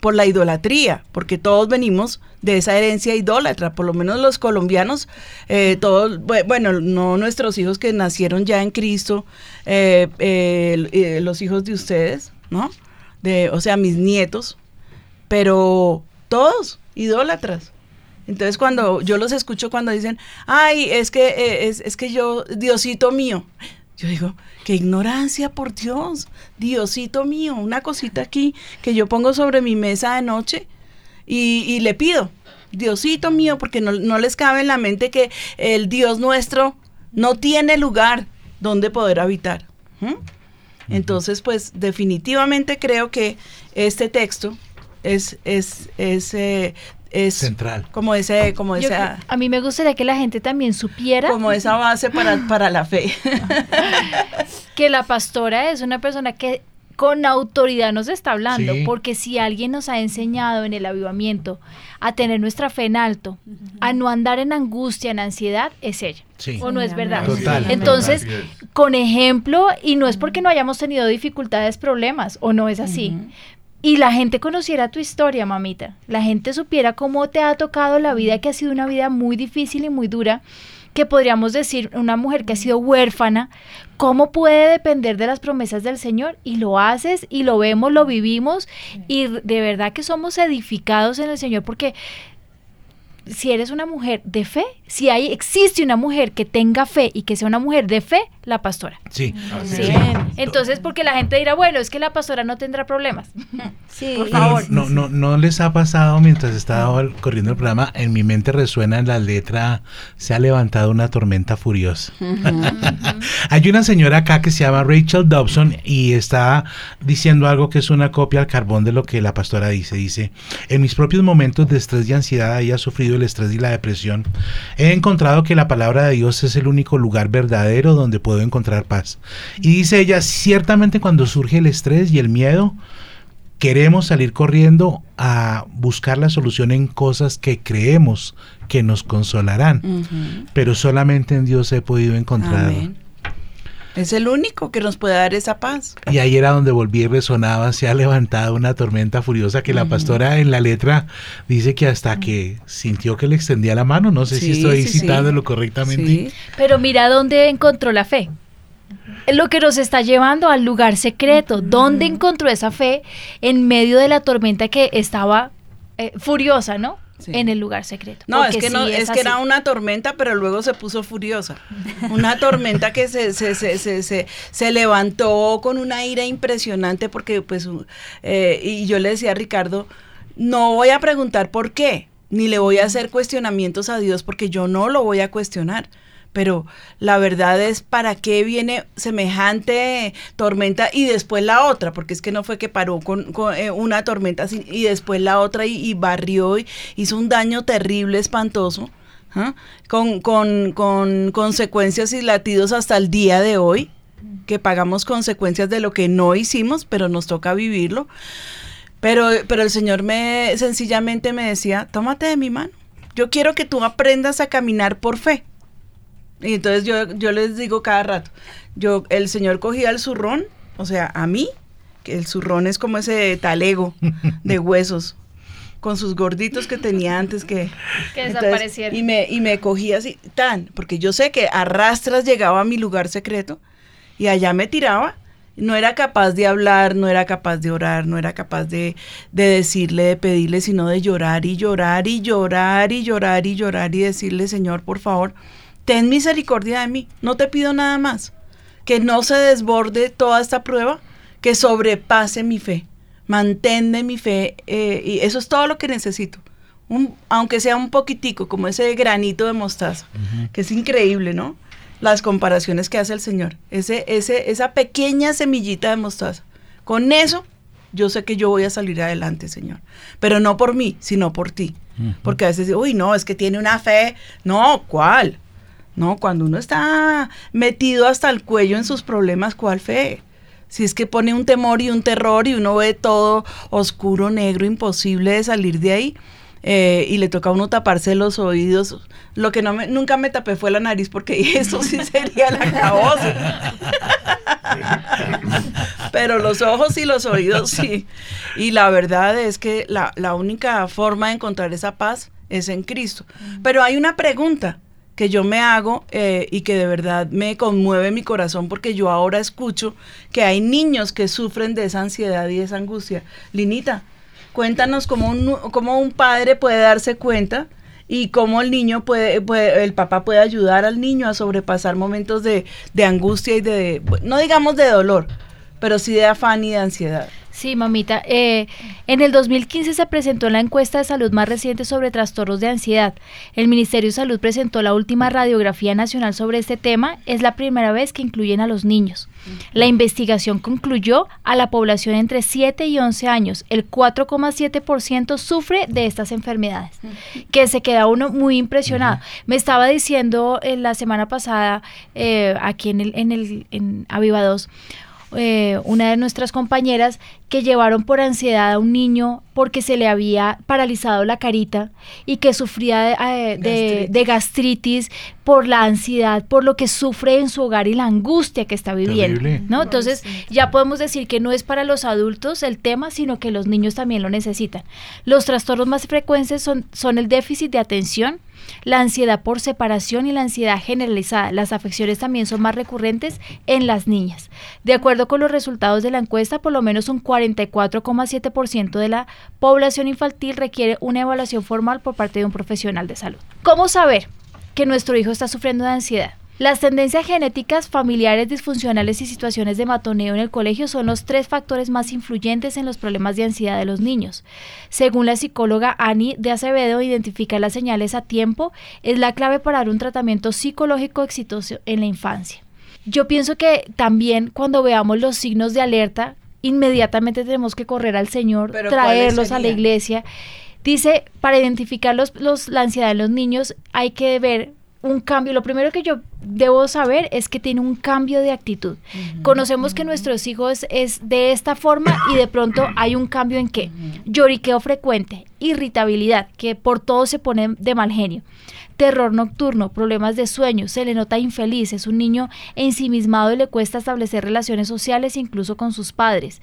Por la idolatría, porque todos venimos de esa herencia idólatra, por lo menos los colombianos, eh, todos, bueno, no nuestros hijos que nacieron ya en Cristo, eh, eh, los hijos de ustedes, ¿no? De, o sea, mis nietos, pero todos idólatras. Entonces cuando yo los escucho cuando dicen, ay, es que, es, es que yo, Diosito mío, yo digo, qué ignorancia, por Dios, Diosito mío, una cosita aquí que yo pongo sobre mi mesa de noche y, le pido, Diosito mío, porque no, les cabe en la mente que el Dios nuestro no tiene lugar donde poder habitar. Entonces, pues definitivamente creo que este texto es, es, es eh, es central. Como ese, como esa. A mí me gustaría que la gente también supiera. Como esa base para, para la fe. [LAUGHS] que la pastora es una persona que con autoridad nos está hablando, porque si alguien nos ha enseñado en el avivamiento a tener nuestra fe en alto, a no andar en angustia, en ansiedad, es ella. ¿O no es verdad? Entonces, con ejemplo, y no es porque no hayamos tenido dificultades, problemas, o no es así, y la gente conociera tu historia, mamita, la gente supiera cómo te ha tocado la vida, que ha sido una vida muy difícil y muy dura, que podríamos decir una mujer que ha sido huérfana, cómo puede depender de las promesas del Señor y lo haces y lo vemos, lo vivimos y de verdad que somos edificados en el Señor porque si eres una mujer de fe, si hay, existe una mujer que tenga fe y que sea una mujer de fe, la pastora. Sí. Entonces, porque la gente dirá, bueno, es que la pastora no tendrá problemas. [LAUGHS] Sí. Por favor. No, no, no les ha pasado mientras estaba corriendo el programa, en mi mente resuena en la letra, se ha levantado una tormenta furiosa. [LAUGHS] hay una señora acá que se llama Rachel Dobson y está diciendo algo que es una copia al carbón de lo que la pastora dice. Dice, en mis propios momentos de estrés y ansiedad, ella ha sufrido el estrés y la depresión. He encontrado que la palabra de Dios es el único lugar verdadero donde puedo encontrar paz. Y dice ella, ciertamente cuando surge el estrés y el miedo, queremos salir corriendo a buscar la solución en cosas que creemos que nos consolarán, pero solamente en Dios he podido encontrar Es el único que nos puede dar esa paz. Y ahí era donde volví y resonaba, se ha levantado una tormenta furiosa que la pastora en la letra dice que hasta que sintió que le extendía la mano, no sé si estoy citándolo correctamente. Pero mira dónde encontró la fe. Lo que nos está llevando al lugar secreto. ¿Dónde encontró esa fe en medio de la tormenta que estaba eh, furiosa, ¿no? En el lugar secreto. No, es que no, es, que era una tormenta, pero luego se puso furiosa. Una tormenta que se, se, se, se, se levantó con una ira impresionante porque pues eh, y yo le decía a Ricardo, no voy a preguntar por qué, ni le voy a hacer cuestionamientos a Dios porque yo no lo voy a cuestionar pero la verdad es para qué viene semejante tormenta y después la otra, porque es que no fue que paró con, eh, una tormenta y después la otra y, barrió y hizo un daño terrible, espantoso, ¿ah? con, con consecuencias y latidos hasta el día de hoy, que pagamos consecuencias de lo que no hicimos, pero nos toca vivirlo. Pero, pero el Señor me sencillamente me decía, tómate de mi mano. Yo quiero que tú aprendas a caminar por fe. Y entonces yo, yo les digo cada rato, yo, el señor cogía el zurrón, o sea, a mí, que el zurrón es como ese talego de [LAUGHS] huesos, con sus gorditos que tenía antes que, que desaparecieron. Y me, y me cogía así, tan, porque yo sé que a rastras llegaba a mi lugar secreto y allá me tiraba. No era capaz de hablar, no era capaz de orar, no era capaz de, de decirle, de pedirle, sino de llorar y llorar y llorar y llorar y llorar y decirle, Señor, por favor, ten misericordia de mí, no te pido nada más, que no se desborde toda esta prueba, que sobrepase mi fe, manténme mi fe, eh, y eso es todo lo que necesito. aunque sea un poquitico, como ese granito de mostaza, que es increíble, ¿no? Las comparaciones que hace el Señor, ese, ese, esa pequeña semillita de mostaza. Con eso, yo sé que yo voy a salir adelante, Señor. Pero no por mí, sino por ti. Porque a veces, uy, no, es que tiene una fe. No, ¿cuál? No, cuando uno está metido hasta el cuello en sus problemas, ¿cuál fe? Si es que pone un temor y un terror y uno ve todo oscuro, negro, imposible de salir de ahí. Eh, y le toca a uno taparse los oídos. Lo que no me, nunca me tapé fue la nariz porque [LAUGHS] eso sí sería la caosa. [LAUGHS] Pero los ojos y los oídos sí. Y la verdad es que la, la única forma de encontrar esa paz es en Cristo. Pero hay una pregunta que yo me hago eh, y que de verdad me conmueve mi corazón porque yo ahora escucho que hay niños que sufren de esa ansiedad y esa angustia. Linita, cuéntanos cómo un, cómo un padre puede darse cuenta y cómo el niño puede, el papá puede ayudar al niño a sobrepasar momentos de, de angustia y de, no digamos de dolor, pero sí de afán y de ansiedad. Sí, mamita. Eh, en el 2015 se presentó la encuesta de salud más reciente sobre trastornos de ansiedad. El Ministerio de Salud presentó la última radiografía nacional sobre este tema. Es la primera vez que incluyen a los niños. La investigación concluyó a la población entre 7 y 11 años. El 4,7% sufre de estas enfermedades, que se queda uno muy impresionado. Me estaba diciendo en la semana pasada eh, aquí en, el, en, el, en Aviva 2, eh, una de nuestras compañeras que llevaron por ansiedad a un niño porque se le había paralizado la carita y que sufría de, eh, gastritis. por la ansiedad, por lo que sufre en su hogar y la angustia que está viviendo. ¿no? Entonces ya podemos decir que no es para los adultos el tema, sino que los niños también lo necesitan. Los trastornos más frecuentes son, son el déficit de atención, la ansiedad por separación y la ansiedad generalizada. Las afecciones también son más recurrentes en las niñas. De acuerdo con los resultados de la encuesta, por lo menos un 44,7% de la población infantil requiere una evaluación formal por parte de un profesional de salud. ¿Cómo saber que nuestro hijo está sufriendo de ansiedad? Las tendencias genéticas, familiares disfuncionales y situaciones de matoneo en el colegio son los tres factores más influyentes en los problemas de ansiedad de los niños. Según la psicóloga Annie de Acevedo, identificar las señales a tiempo es la clave para dar un tratamiento psicológico exitoso en la infancia. Yo pienso que también cuando veamos los signos de alerta, inmediatamente tenemos que correr al Señor, traerlos a la iglesia. Dice, para identificar los, la ansiedad en los niños hay que ver un cambio. Lo primero que yo debo saber es que tiene un cambio de actitud. Conocemos que nuestros hijos es de esta forma y de pronto hay un cambio en qué. Lloriqueo frecuente, irritabilidad, que por todo se pone de mal genio. Terror nocturno, problemas de sueño, se le nota infeliz, es un niño ensimismado y le cuesta establecer relaciones sociales incluso con sus padres.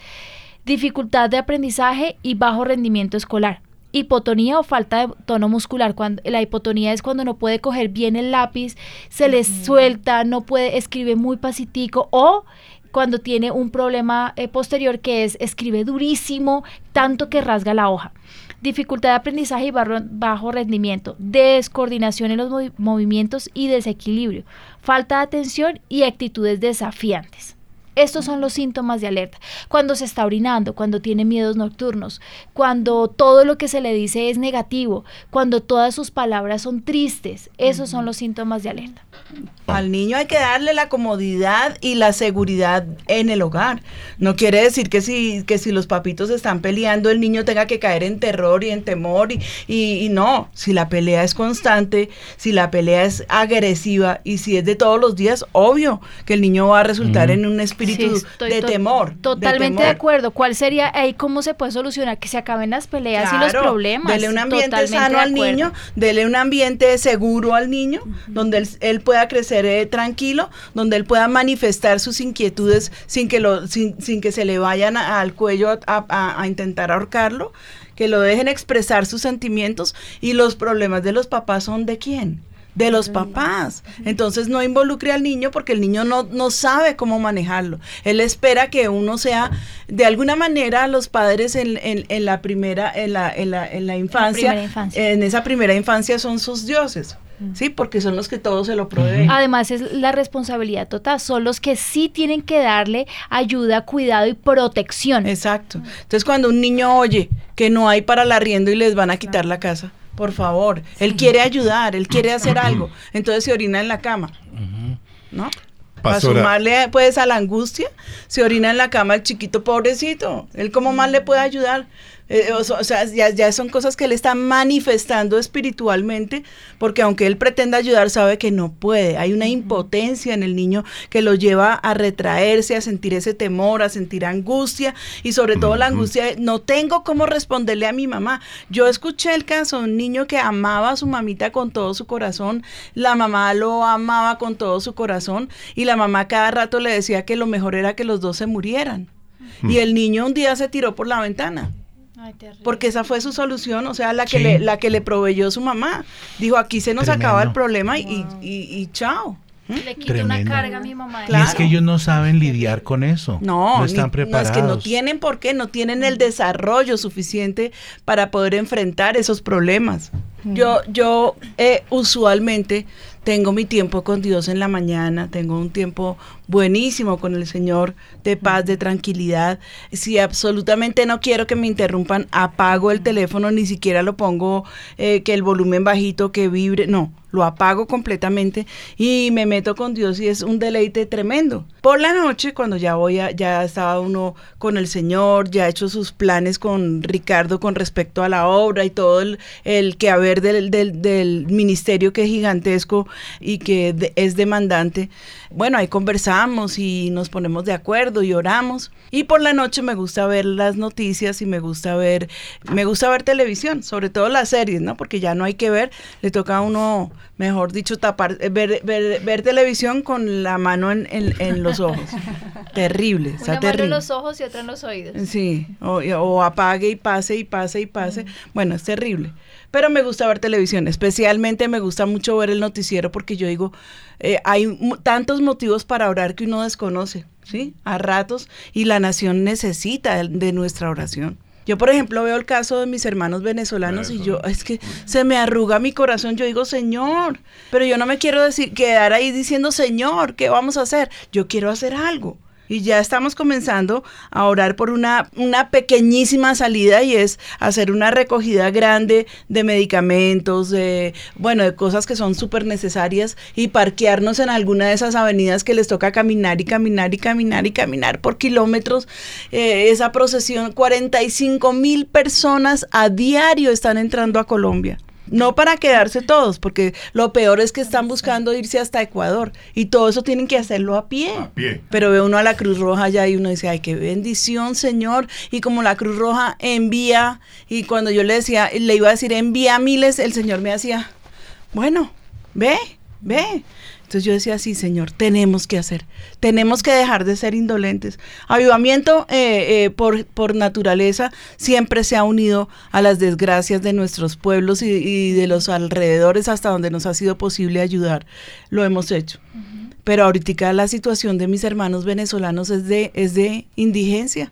Dificultad de aprendizaje y bajo rendimiento escolar hipotonía o falta de tono muscular. Cuando, la hipotonía es cuando no puede coger bien el lápiz, se le suelta, no puede, escribe muy pasitico o cuando tiene un problema eh, posterior que es escribe durísimo, tanto que rasga la hoja. Dificultad de aprendizaje y bajo, rendimiento, descoordinación en los movimientos y desequilibrio, falta de atención y actitudes desafiantes. Estos son los síntomas de alerta. Cuando se está orinando, cuando tiene miedos nocturnos, cuando todo lo que se le dice es negativo, cuando todas sus palabras son tristes, esos son los síntomas de alerta. Al niño hay que darle la comodidad y la seguridad en el hogar. No quiere decir que si, que si los papitos están peleando, el niño tenga que caer en terror y en temor. Y, y, no, si la pelea es constante, si la pelea es agresiva y si es de todos los días, obvio que el niño va a resultar en un espíritu de temor. Totalmente de, acuerdo. ¿Cuál sería ahí cómo se puede solucionar que se acaben las peleas y los problemas? Dele un ambiente sano al niño, dele un ambiente seguro al niño, donde él, él pueda crecer tranquilo, donde él pueda manifestar sus inquietudes sin que, lo, sin, que se le vayan al cuello a, intentar ahorcarlo, que lo dejen expresar sus sentimientos y los problemas de los papás son de quién de los papás. Entonces no involucre al niño porque el niño no, no sabe cómo manejarlo. Él espera que uno sea, de alguna manera, los padres en, en, la primera, en la, en la, en la infancia, en esa primera infancia son sus dioses. ¿sí? Porque son los que todo se lo proveen. Además es la responsabilidad total, son los que sí tienen que darle ayuda, cuidado y protección. Exacto. Entonces cuando un niño oye que no hay para el arriendo y les van a quitar la casa, por favor, él quiere ayudar, él quiere hacer algo, entonces se orina en la cama, ¿no? Para sumarle pues a la angustia, se orina en la cama el chiquito pobrecito, él cómo más le puede ayudar, eh, o, sea, ya, son cosas que él está manifestando espiritualmente, porque aunque él pretenda ayudar, sabe que no puede. Hay una impotencia en el niño que lo lleva a retraerse, a sentir ese temor, a sentir angustia y sobre todo la angustia de no tengo cómo responderle a mi mamá. Yo escuché el caso de un niño que amaba a su mamita con todo su corazón, la mamá lo amaba con todo su corazón y la mamá cada rato le decía que lo mejor era que los dos se murieran. Y el niño un día se tiró por la ventana porque esa fue su solución, o sea, la que, le, la que le proveyó su mamá. Dijo, aquí se nos acaba el problema y, y, chao. ¿Mm? Le quito una carga a mi mamá. Y es que ellos no saben lidiar con eso. No, no están preparados. No, es que no tienen por qué, no tienen el desarrollo suficiente para poder enfrentar esos problemas. Yo, yo eh, usualmente tengo mi tiempo con Dios en la mañana, tengo un tiempo buenísimo con el Señor de paz, de tranquilidad. Si absolutamente no quiero que me interrumpan, apago el teléfono, ni siquiera lo pongo eh, que el volumen bajito, que vibre, no, lo apago completamente y me meto con Dios y es un deleite tremendo. Por la noche, cuando ya voy a, ya estaba uno con el Señor, ya ha hecho sus planes con Ricardo con respecto a la obra y todo el, el que haber del, del, del ministerio que es gigantesco y que es demandante, bueno, ahí conversamos y nos ponemos de acuerdo y oramos. Y por la noche me gusta ver las noticias y me gusta ver, me gusta ver televisión, sobre todo las series, ¿no? Porque ya no hay que ver, le toca a uno, mejor dicho, tapar, eh, ver, ver, televisión con la mano en, en, los ojos. [LAUGHS] terrible, está Una mano en los ojos y otra en los oídos. Sí, o, apague y pase y pase y pase. Bueno, es terrible pero me gusta ver televisión, especialmente me gusta mucho ver el noticiero porque yo digo, eh, hay tantos motivos para orar que uno desconoce, ¿sí? A ratos, y la nación necesita de, nuestra oración. Yo, por ejemplo, veo el caso de mis hermanos venezolanos y yo, es que se me arruga mi corazón. Yo digo, Señor, pero yo no me quiero decir, quedar ahí diciendo, Señor, ¿qué vamos a hacer? Yo quiero hacer algo y ya estamos comenzando a orar por una, una pequeñísima salida y es hacer una recogida grande de medicamentos, de, bueno, de cosas que son súper necesarias y parquearnos en alguna de esas avenidas que les toca caminar y caminar y caminar y caminar por kilómetros. Eh, esa procesión, 45 mil personas a diario están entrando a Colombia no para quedarse todos, porque lo peor es que están buscando irse hasta Ecuador y todo eso tienen que hacerlo a pie. A pie. Pero ve uno a la Cruz Roja allá y uno dice, ay, qué bendición, Señor. Y como la Cruz Roja envía, y cuando yo le decía, le iba a decir envía miles, el Señor me hacía, bueno, ve, ve. Entonces yo decía, sí, Señor, tenemos que hacer, tenemos que dejar de ser indolentes. Avivamiento eh, eh, por, por, naturaleza siempre se ha unido a las desgracias de nuestros pueblos y, de los alrededores hasta donde nos ha sido posible ayudar. Lo hemos hecho. Pero ahorita la situación de mis hermanos venezolanos es de, es de indigencia.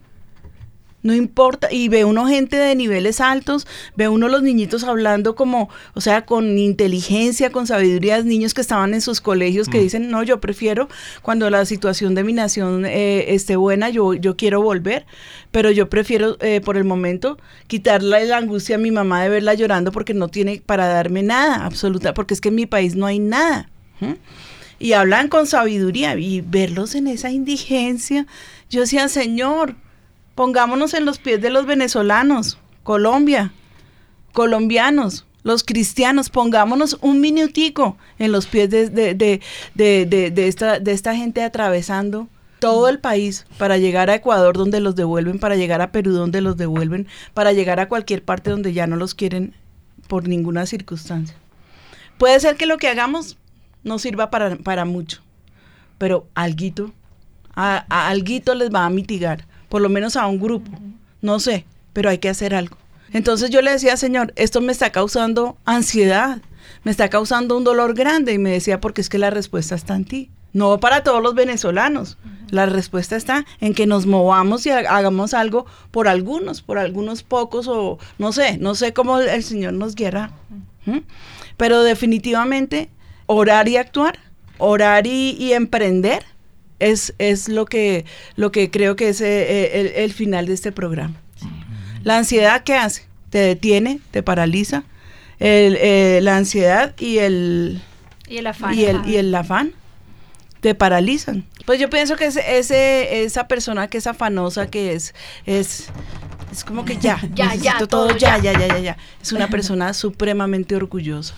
No importa, y ve uno gente de niveles altos, ve uno los niñitos hablando como, o sea, con inteligencia, con sabiduría, niños que estaban en sus colegios que mm. dicen, no, yo prefiero cuando la situación de mi nación eh, esté buena, yo, yo quiero volver, pero yo prefiero eh, por el momento quitarle la angustia a mi mamá de verla llorando porque no tiene para darme nada, absoluta, porque es que en mi país no hay nada. Y hablan con sabiduría y verlos en esa indigencia, yo decía, Señor, Pongámonos en los pies de los venezolanos, Colombia, colombianos, los cristianos, pongámonos un minutico en los pies de, de, esta, de esta gente atravesando todo el país para llegar a Ecuador donde los devuelven, para llegar a Perú donde los devuelven, para llegar a cualquier parte donde ya no los quieren por ninguna circunstancia. Puede ser que lo que hagamos no sirva para, para mucho, pero alguito, a alguito les va a mitigar por lo menos a un grupo, no sé, pero hay que hacer algo. Entonces yo le decía, Señor, esto me está causando ansiedad, me está causando un dolor grande y me decía, porque es que la respuesta está en ti. No para todos los venezolanos. La respuesta está en que nos movamos y hagamos algo por algunos, por algunos pocos o no sé, no sé cómo el Señor nos guiará. Pero definitivamente orar y actuar, orar y emprender es, es lo, que, lo que creo que es eh, eh, el, final de este programa. La ansiedad, ¿qué hace? Te detiene, te paraliza. Eh, la ansiedad y el, y el afán. Y el, y el afán te paralizan. Pues yo pienso que ese, esa persona que es afanosa, que es, es, es como que ya, [LAUGHS] ya, ya, todo, ya, ya, ya, ya, ya. Es una [LAUGHS] persona supremamente orgullosa.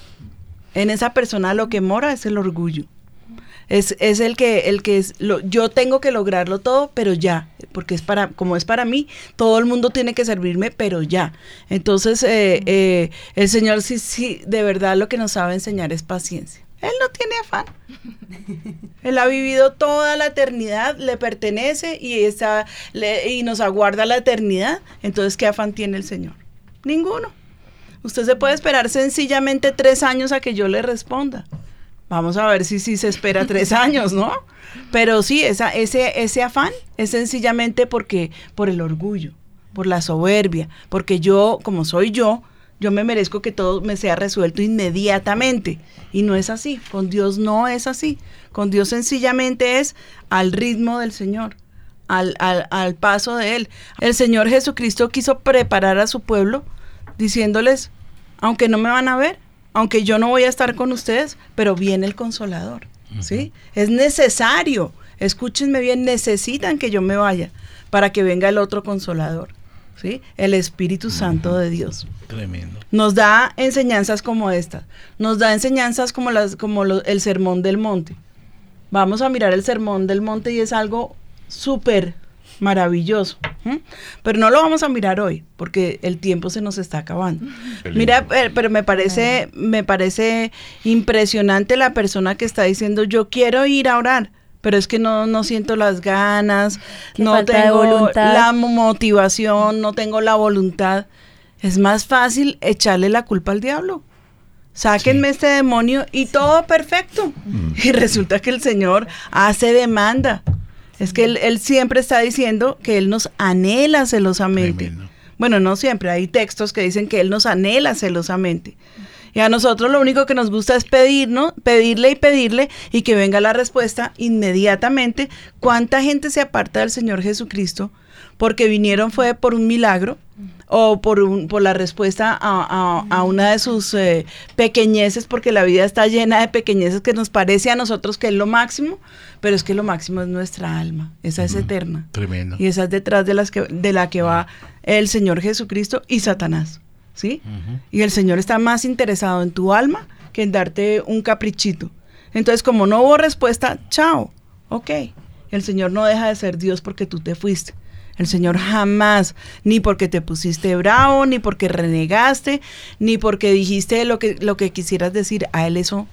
En esa persona lo que mora es el orgullo. Es, es el que, el que es, lo, yo tengo que lograrlo todo, pero ya, porque es para, como es para mí, todo el mundo tiene que servirme, pero ya. Entonces, eh, eh, el Señor sí, sí, de verdad lo que nos sabe enseñar es paciencia. Él no tiene afán. [LAUGHS] Él ha vivido toda la eternidad, le pertenece y, está, y nos aguarda la eternidad. Entonces, ¿qué afán tiene el Señor? Ninguno. Usted se puede esperar sencillamente tres años a que yo le responda. Vamos a ver si, si se espera tres [LAUGHS] años, ¿no? Pero sí, esa, ese, ese afán es sencillamente porque, por el orgullo, por la soberbia, porque yo, como soy yo, yo me merezco que todo me sea resuelto inmediatamente. Y no es así. Con Dios no es así. Con Dios sencillamente es al ritmo del Señor, al, paso de Él. El Señor Jesucristo quiso preparar a su pueblo diciéndoles, aunque no me van a ver, aunque yo no voy a estar con ustedes, pero viene el consolador, ¿sí? Es necesario, escúchenme bien, necesitan que yo me vaya para que venga el otro consolador, ¿sí? El Espíritu Santo de Dios. Tremendo. Nos da enseñanzas como estas, nos da enseñanzas como, las, como el Sermón del Monte. Vamos a mirar el Sermón del Monte y es algo súper maravilloso. Pero no lo vamos a mirar hoy, porque el tiempo se nos está acabando. Mira, eh, pero me parece, me parece impresionante la persona que está diciendo, yo quiero ir a orar, pero es que no, no siento las ganas, no tengo la motivación, no tengo la voluntad. Es más fácil echarle la culpa al diablo. Sáquenme este demonio y todo perfecto. Mm. Y resulta que el Señor hace demanda. Es que él, siempre está diciendo que Él nos anhela celosamente. Bueno, no siempre, hay textos que dicen que Él nos anhela celosamente. Y a nosotros lo único que nos gusta es pedirnos, pedirle y pedirle y que venga la respuesta inmediatamente. ¿Cuánta gente se aparta del Señor Jesucristo porque vinieron fue por un milagro? O por, un, por la respuesta a, una de sus eh, pequeñeces, porque la vida está llena de pequeñeces que nos parece a nosotros que es lo máximo, pero es que lo máximo es nuestra alma, esa es eterna. Tremendo. Y esa es detrás de, las que, de la que va el Señor Jesucristo y Satanás. ¿sí? Y el Señor está más interesado en tu alma que en darte un caprichito. Entonces, como no hubo respuesta, chao, ok. El Señor no deja de ser Dios porque tú te fuiste. El Señor jamás, ni porque te pusiste bravo, ni porque renegaste, ni porque dijiste lo que, lo que quisieras decir, a Él eso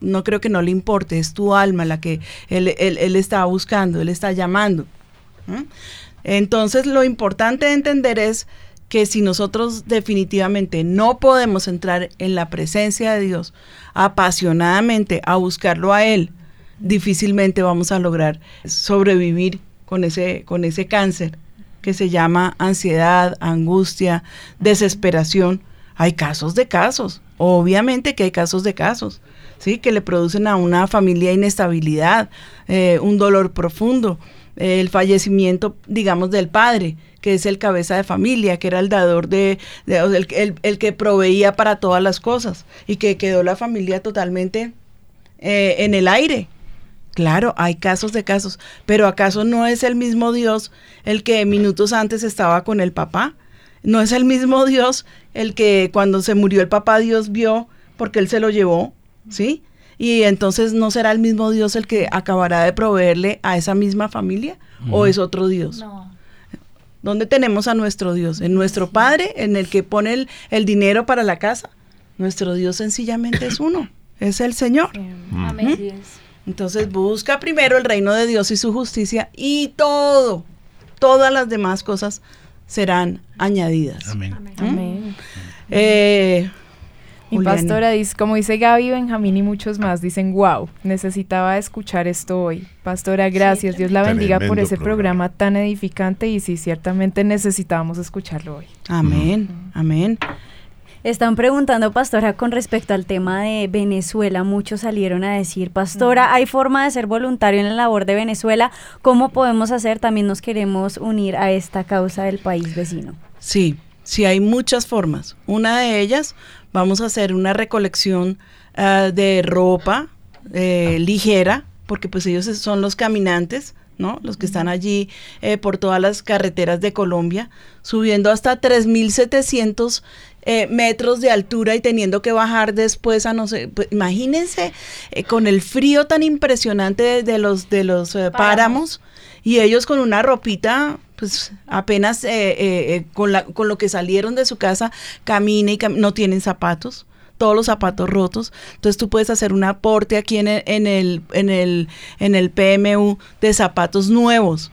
no creo que no le importe, es tu alma la que Él, él, está buscando, Él está llamando. Entonces lo importante de entender es que si nosotros definitivamente no podemos entrar en la presencia de Dios apasionadamente a buscarlo a Él, difícilmente vamos a lograr sobrevivir con ese, con ese cáncer que se llama ansiedad, angustia, desesperación. Hay casos de casos, obviamente que hay casos de casos, ¿sí? Que le producen a una familia inestabilidad, eh, un dolor profundo, el fallecimiento, digamos, del padre, que es el cabeza de familia, que era el dador de, el, que proveía para todas las cosas y que quedó la familia totalmente eh, en el aire. Claro, hay casos de casos, pero ¿acaso no es el mismo Dios el que minutos antes estaba con el papá? ¿No es el mismo Dios el que cuando se murió el papá Dios vio porque él se lo llevó? ¿Sí? Y entonces no será el mismo Dios el que acabará de proveerle a esa misma familia o es otro Dios. No. ¿Dónde tenemos a nuestro Dios? ¿En nuestro Padre, en el que pone el, el dinero para la casa? Nuestro Dios sencillamente es uno, es el Señor. Amén. Entonces busca primero el reino de Dios y su justicia y todo, todas las demás cosas serán añadidas. Amén. Amén. Eh, mi pastora dice, como dice Gaby, Benjamín y muchos más, dicen, wow, necesitaba escuchar esto hoy. Pastora, gracias, Dios la bendiga por ese programa. tan edificante y sí, ciertamente necesitábamos escucharlo hoy. Amén, amén. Están preguntando, pastora, con respecto al tema de Venezuela. Muchos salieron a decir, pastora, hay forma de ser voluntario en la labor de Venezuela. ¿Cómo podemos hacer? También nos queremos unir a esta causa del país vecino. Sí, sí, hay muchas formas. Una de ellas, vamos a hacer una recolección ah, de ropa eh, ligera, porque pues ellos son los caminantes. ¿no? Los que están allí eh, por todas las carreteras de Colombia, subiendo hasta 3.700 eh, metros de altura y teniendo que bajar después a no sé, pues, imagínense eh, con el frío tan impresionante de, los, de los eh, páramos y ellos con una ropita pues apenas con, la, con lo que salieron de su casa camina y no tienen zapatos todos los zapatos rotos. Entonces tú puedes hacer un aporte aquí en el, en el, en el, en el PMU de zapatos nuevos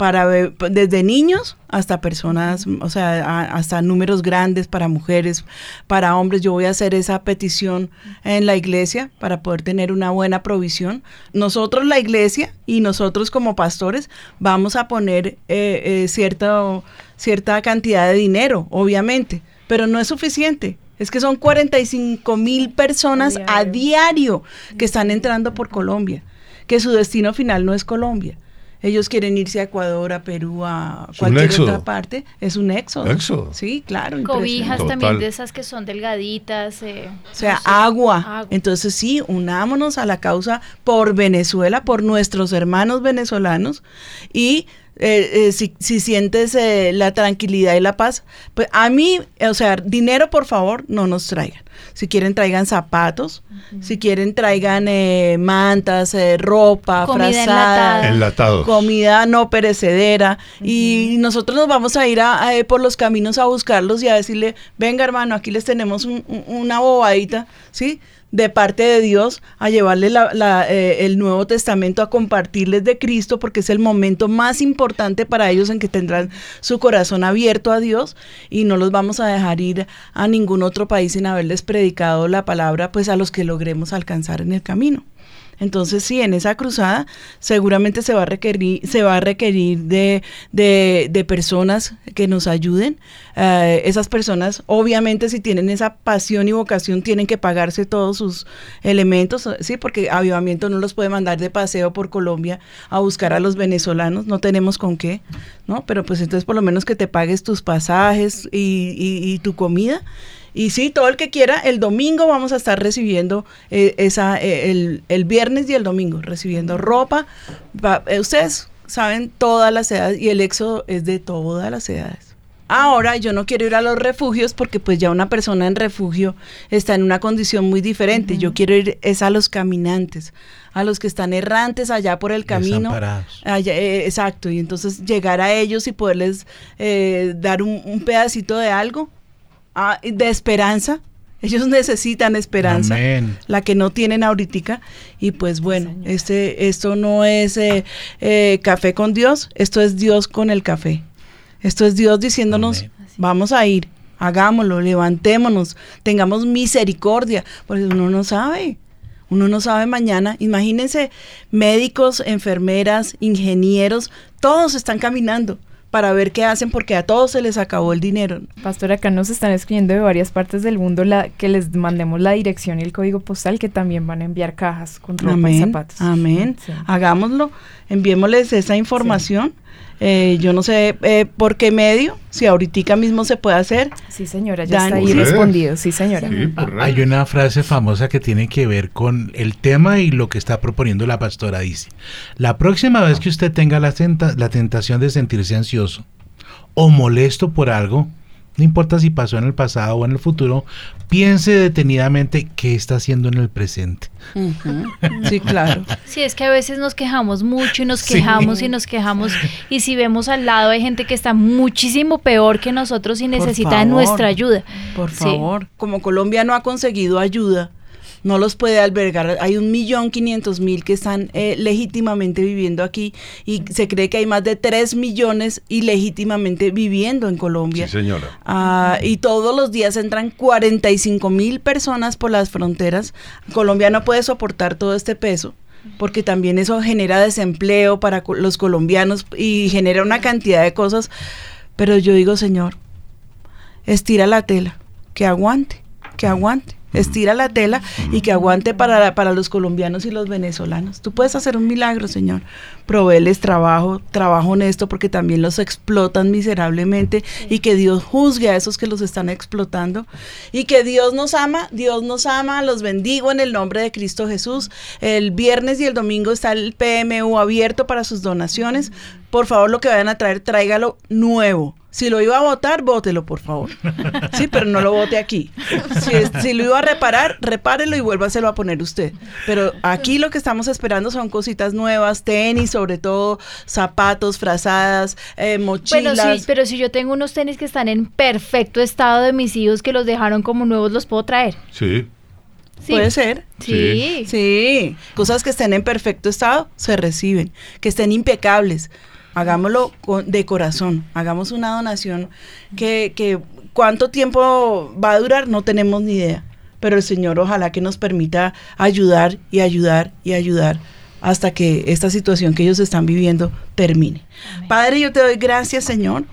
para desde niños hasta personas, o sea, hasta números grandes para mujeres, para hombres. Yo voy a hacer esa petición en la iglesia para poder tener una buena provisión. Nosotros, la iglesia, y nosotros como pastores, vamos a poner eh, eh, cierta, cierta cantidad de dinero, obviamente, pero no es suficiente. Es que son 45 mil personas a diario que están entrando por Colombia, que su destino final no es Colombia ellos quieren irse a Ecuador, a Perú, a cualquier otra parte. Es un éxodo. Éxodo. Sí, claro. Cobijas también de esas que son delgaditas. Eh, o sea, agua. Entonces sí, unámonos a la causa por Venezuela, por nuestros hermanos venezolanos y eh, eh, si, si, sientes eh, la tranquilidad y la paz, pues a mí, o sea, dinero por favor no nos traigan. Si quieren traigan zapatos, si quieren traigan mantas, ropa, comida enlatados. comida no perecedera y nosotros nos vamos a ir a, por los caminos a buscarlos y a decirle, venga hermano, aquí les tenemos una bobadita, ¿sí? De parte de Dios a llevarle eh, el Nuevo Testamento, a compartirles de Cristo, porque es el momento más importante para ellos en que tendrán su corazón abierto a Dios y no los vamos a dejar ir a ningún otro país sin haberles predicado la palabra, pues a los que logremos alcanzar en el camino. Entonces, sí, en esa cruzada seguramente se va a requerir, se va a requerir de, de, personas que nos ayuden. Eh, esas personas, obviamente, si tienen esa pasión y vocación, tienen que pagarse todos sus elementos, sí, porque Avivamiento no los puede mandar de paseo por Colombia a buscar a los venezolanos, no tenemos con qué, ¿no? Pero pues entonces por lo menos que te pagues tus pasajes y, y tu comida y sí, todo el que quiera, el domingo vamos a estar recibiendo eh, esa, eh, el, viernes y el domingo, recibiendo ropa. Eh, ustedes saben todas las edades y el éxodo es de todas las edades. Ahora yo no quiero ir a los refugios porque pues ya una persona en refugio está en una condición muy diferente. Yo quiero ir es a los caminantes, a los que están errantes allá por el camino. Allá, eh, exacto, y entonces llegar a ellos y poderles eh, dar un, pedacito de algo, ah, de esperanza. Ellos [LAUGHS] necesitan esperanza, la que no tienen ahorita. Y pues bueno, este, esto no es eh, café con Dios, esto es Dios con el café. Esto es Dios diciéndonos, vamos a ir, hagámoslo, levantémonos, tengamos misericordia, porque uno no sabe. Uno no sabe mañana. Imagínense, médicos, enfermeras, ingenieros, todos están caminando para ver qué hacen porque a todos se les acabó el dinero. Pastor, acá nos están escribiendo de varias partes del mundo la, que les mandemos la dirección y el código postal que también van a enviar cajas con ropa y zapatos. Amén. Hagámoslo, enviémosles esa información. Eh, yo no sé eh, por qué medio, si ahorita mismo se puede hacer. Sí, señora, ya está ahí respondido. Sí, señora. Ah, hay una frase famosa que tiene que ver con el tema y lo que está proponiendo la pastora. Dice, la próxima vez que usted tenga la, la tentación de sentirse ansioso o molesto por algo, no importa si pasó en el pasado o en el futuro, piense detenidamente qué está haciendo en el presente. Sí, claro. Sí, es que a veces nos quejamos mucho y nos quejamos y nos quejamos y si vemos al lado hay gente que está muchísimo peor que nosotros y necesita nuestra ayuda. Por favor. Como Colombia no ha conseguido ayuda, no los puede albergar. Hay un millón quinientos mil que están eh, legítimamente viviendo aquí y se cree que hay más de tres millones ilegítimamente viviendo en Colombia. Sí, señora. Ah, y todos los días entran 45 mil personas por las fronteras. Colombia no puede soportar todo este peso porque también eso genera desempleo para los colombianos y genera una cantidad de cosas. Pero yo digo, Señor, estira la tela, que aguante, que aguante estira la tela y que aguante para, para los colombianos y los venezolanos. Tú puedes hacer un milagro, Señor. Proveerles trabajo, trabajo honesto, porque también los explotan miserablemente y que Dios juzgue a esos que los están explotando y que Dios nos ama, Dios nos ama, los bendigo en el nombre de Cristo Jesús. El viernes y el domingo está el PMU abierto para sus donaciones. Por favor, lo que vayan a traer, tráigalo nuevo si lo iba a votar, vótelo, por favor. [LAUGHS] Sí, pero no lo vote aquí. Si, lo iba a reparar, repárelo y vuélvaselo a poner usted. Pero aquí lo que estamos esperando son cositas nuevas, tenis, sobre todo, zapatos, frazadas, eh, mochilas. Bueno, sí, pero si yo tengo unos tenis que están en perfecto estado de mis hijos que los dejaron como nuevos, ¿los puedo traer? Sí. Puede ser. Sí. Sí. Cosas que estén en perfecto estado se reciben, que estén impecables hagámoslo de corazón, hagamos una donación que, que cuánto tiempo va a durar no tenemos ni idea, pero el Señor ojalá que nos permita ayudar y ayudar y ayudar hasta que esta situación que ellos están viviendo termine. Padre, yo te doy gracias, Señor,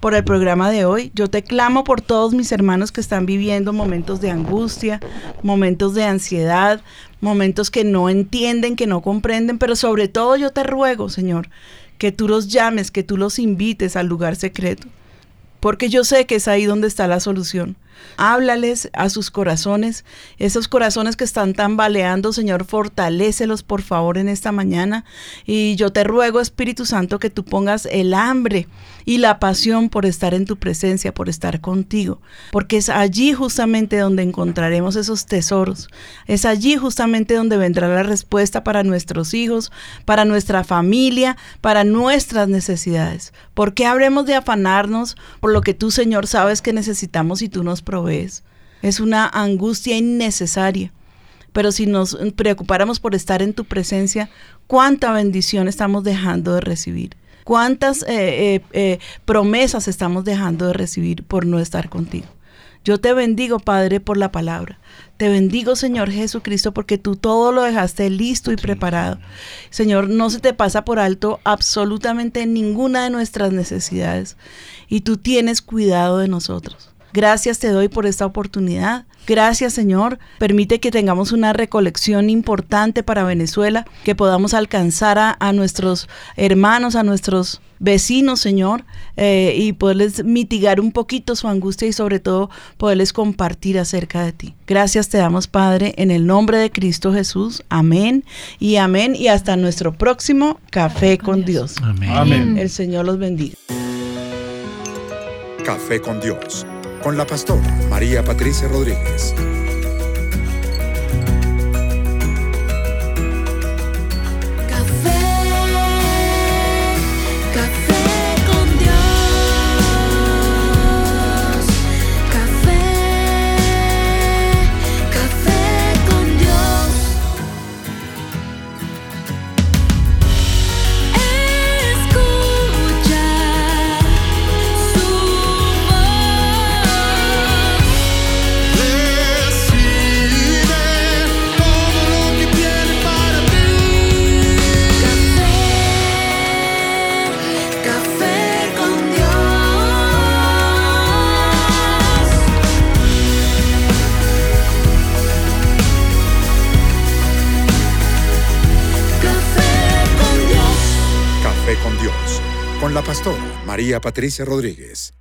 por el programa de hoy. Yo te clamo por todos mis hermanos que están viviendo momentos de angustia, momentos de ansiedad, momentos que no entienden, que no comprenden, pero sobre todo yo te ruego, Señor, que tú los llames, que tú los invites al lugar secreto, porque yo sé que es ahí donde está la solución. Háblales a sus corazones, esos corazones que están tambaleando, Señor, fortalécelos por favor en esta mañana. Y yo te ruego, Espíritu Santo, que tú pongas el hambre y la pasión por estar en tu presencia, por estar contigo, porque es allí justamente donde encontraremos esos tesoros. Es allí justamente donde vendrá la respuesta para nuestros hijos, para nuestra familia, para nuestras necesidades. ¿Por qué habremos de afanarnos por lo que tú, Señor, sabes que necesitamos y tú nos provees. Es una angustia innecesaria. Pero si nos preocupáramos por estar en tu presencia, cuánta bendición estamos dejando de recibir. Cuántas eh, eh, eh, promesas estamos dejando de recibir por no estar contigo. Yo te bendigo, Padre, por la palabra. Te bendigo, Señor Jesucristo, porque tú todo lo dejaste listo y preparado. Señor, no se te pasa por alto absolutamente ninguna de nuestras necesidades y tú tienes cuidado de nosotros. Gracias te doy por esta oportunidad. Gracias Señor. Permite que tengamos una recolección importante para Venezuela, que podamos alcanzar a, nuestros hermanos, a nuestros vecinos, Señor, eh, y poderles mitigar un poquito su angustia y sobre todo poderles compartir acerca de ti. Gracias te damos, Padre, en el nombre de Cristo Jesús. Amén y amén. Y hasta nuestro próximo Café con Dios. Amén. El Señor los bendiga. Café con Dios, con la pastora María Patricia Rodríguez. Con la pastora María Patricia Rodríguez.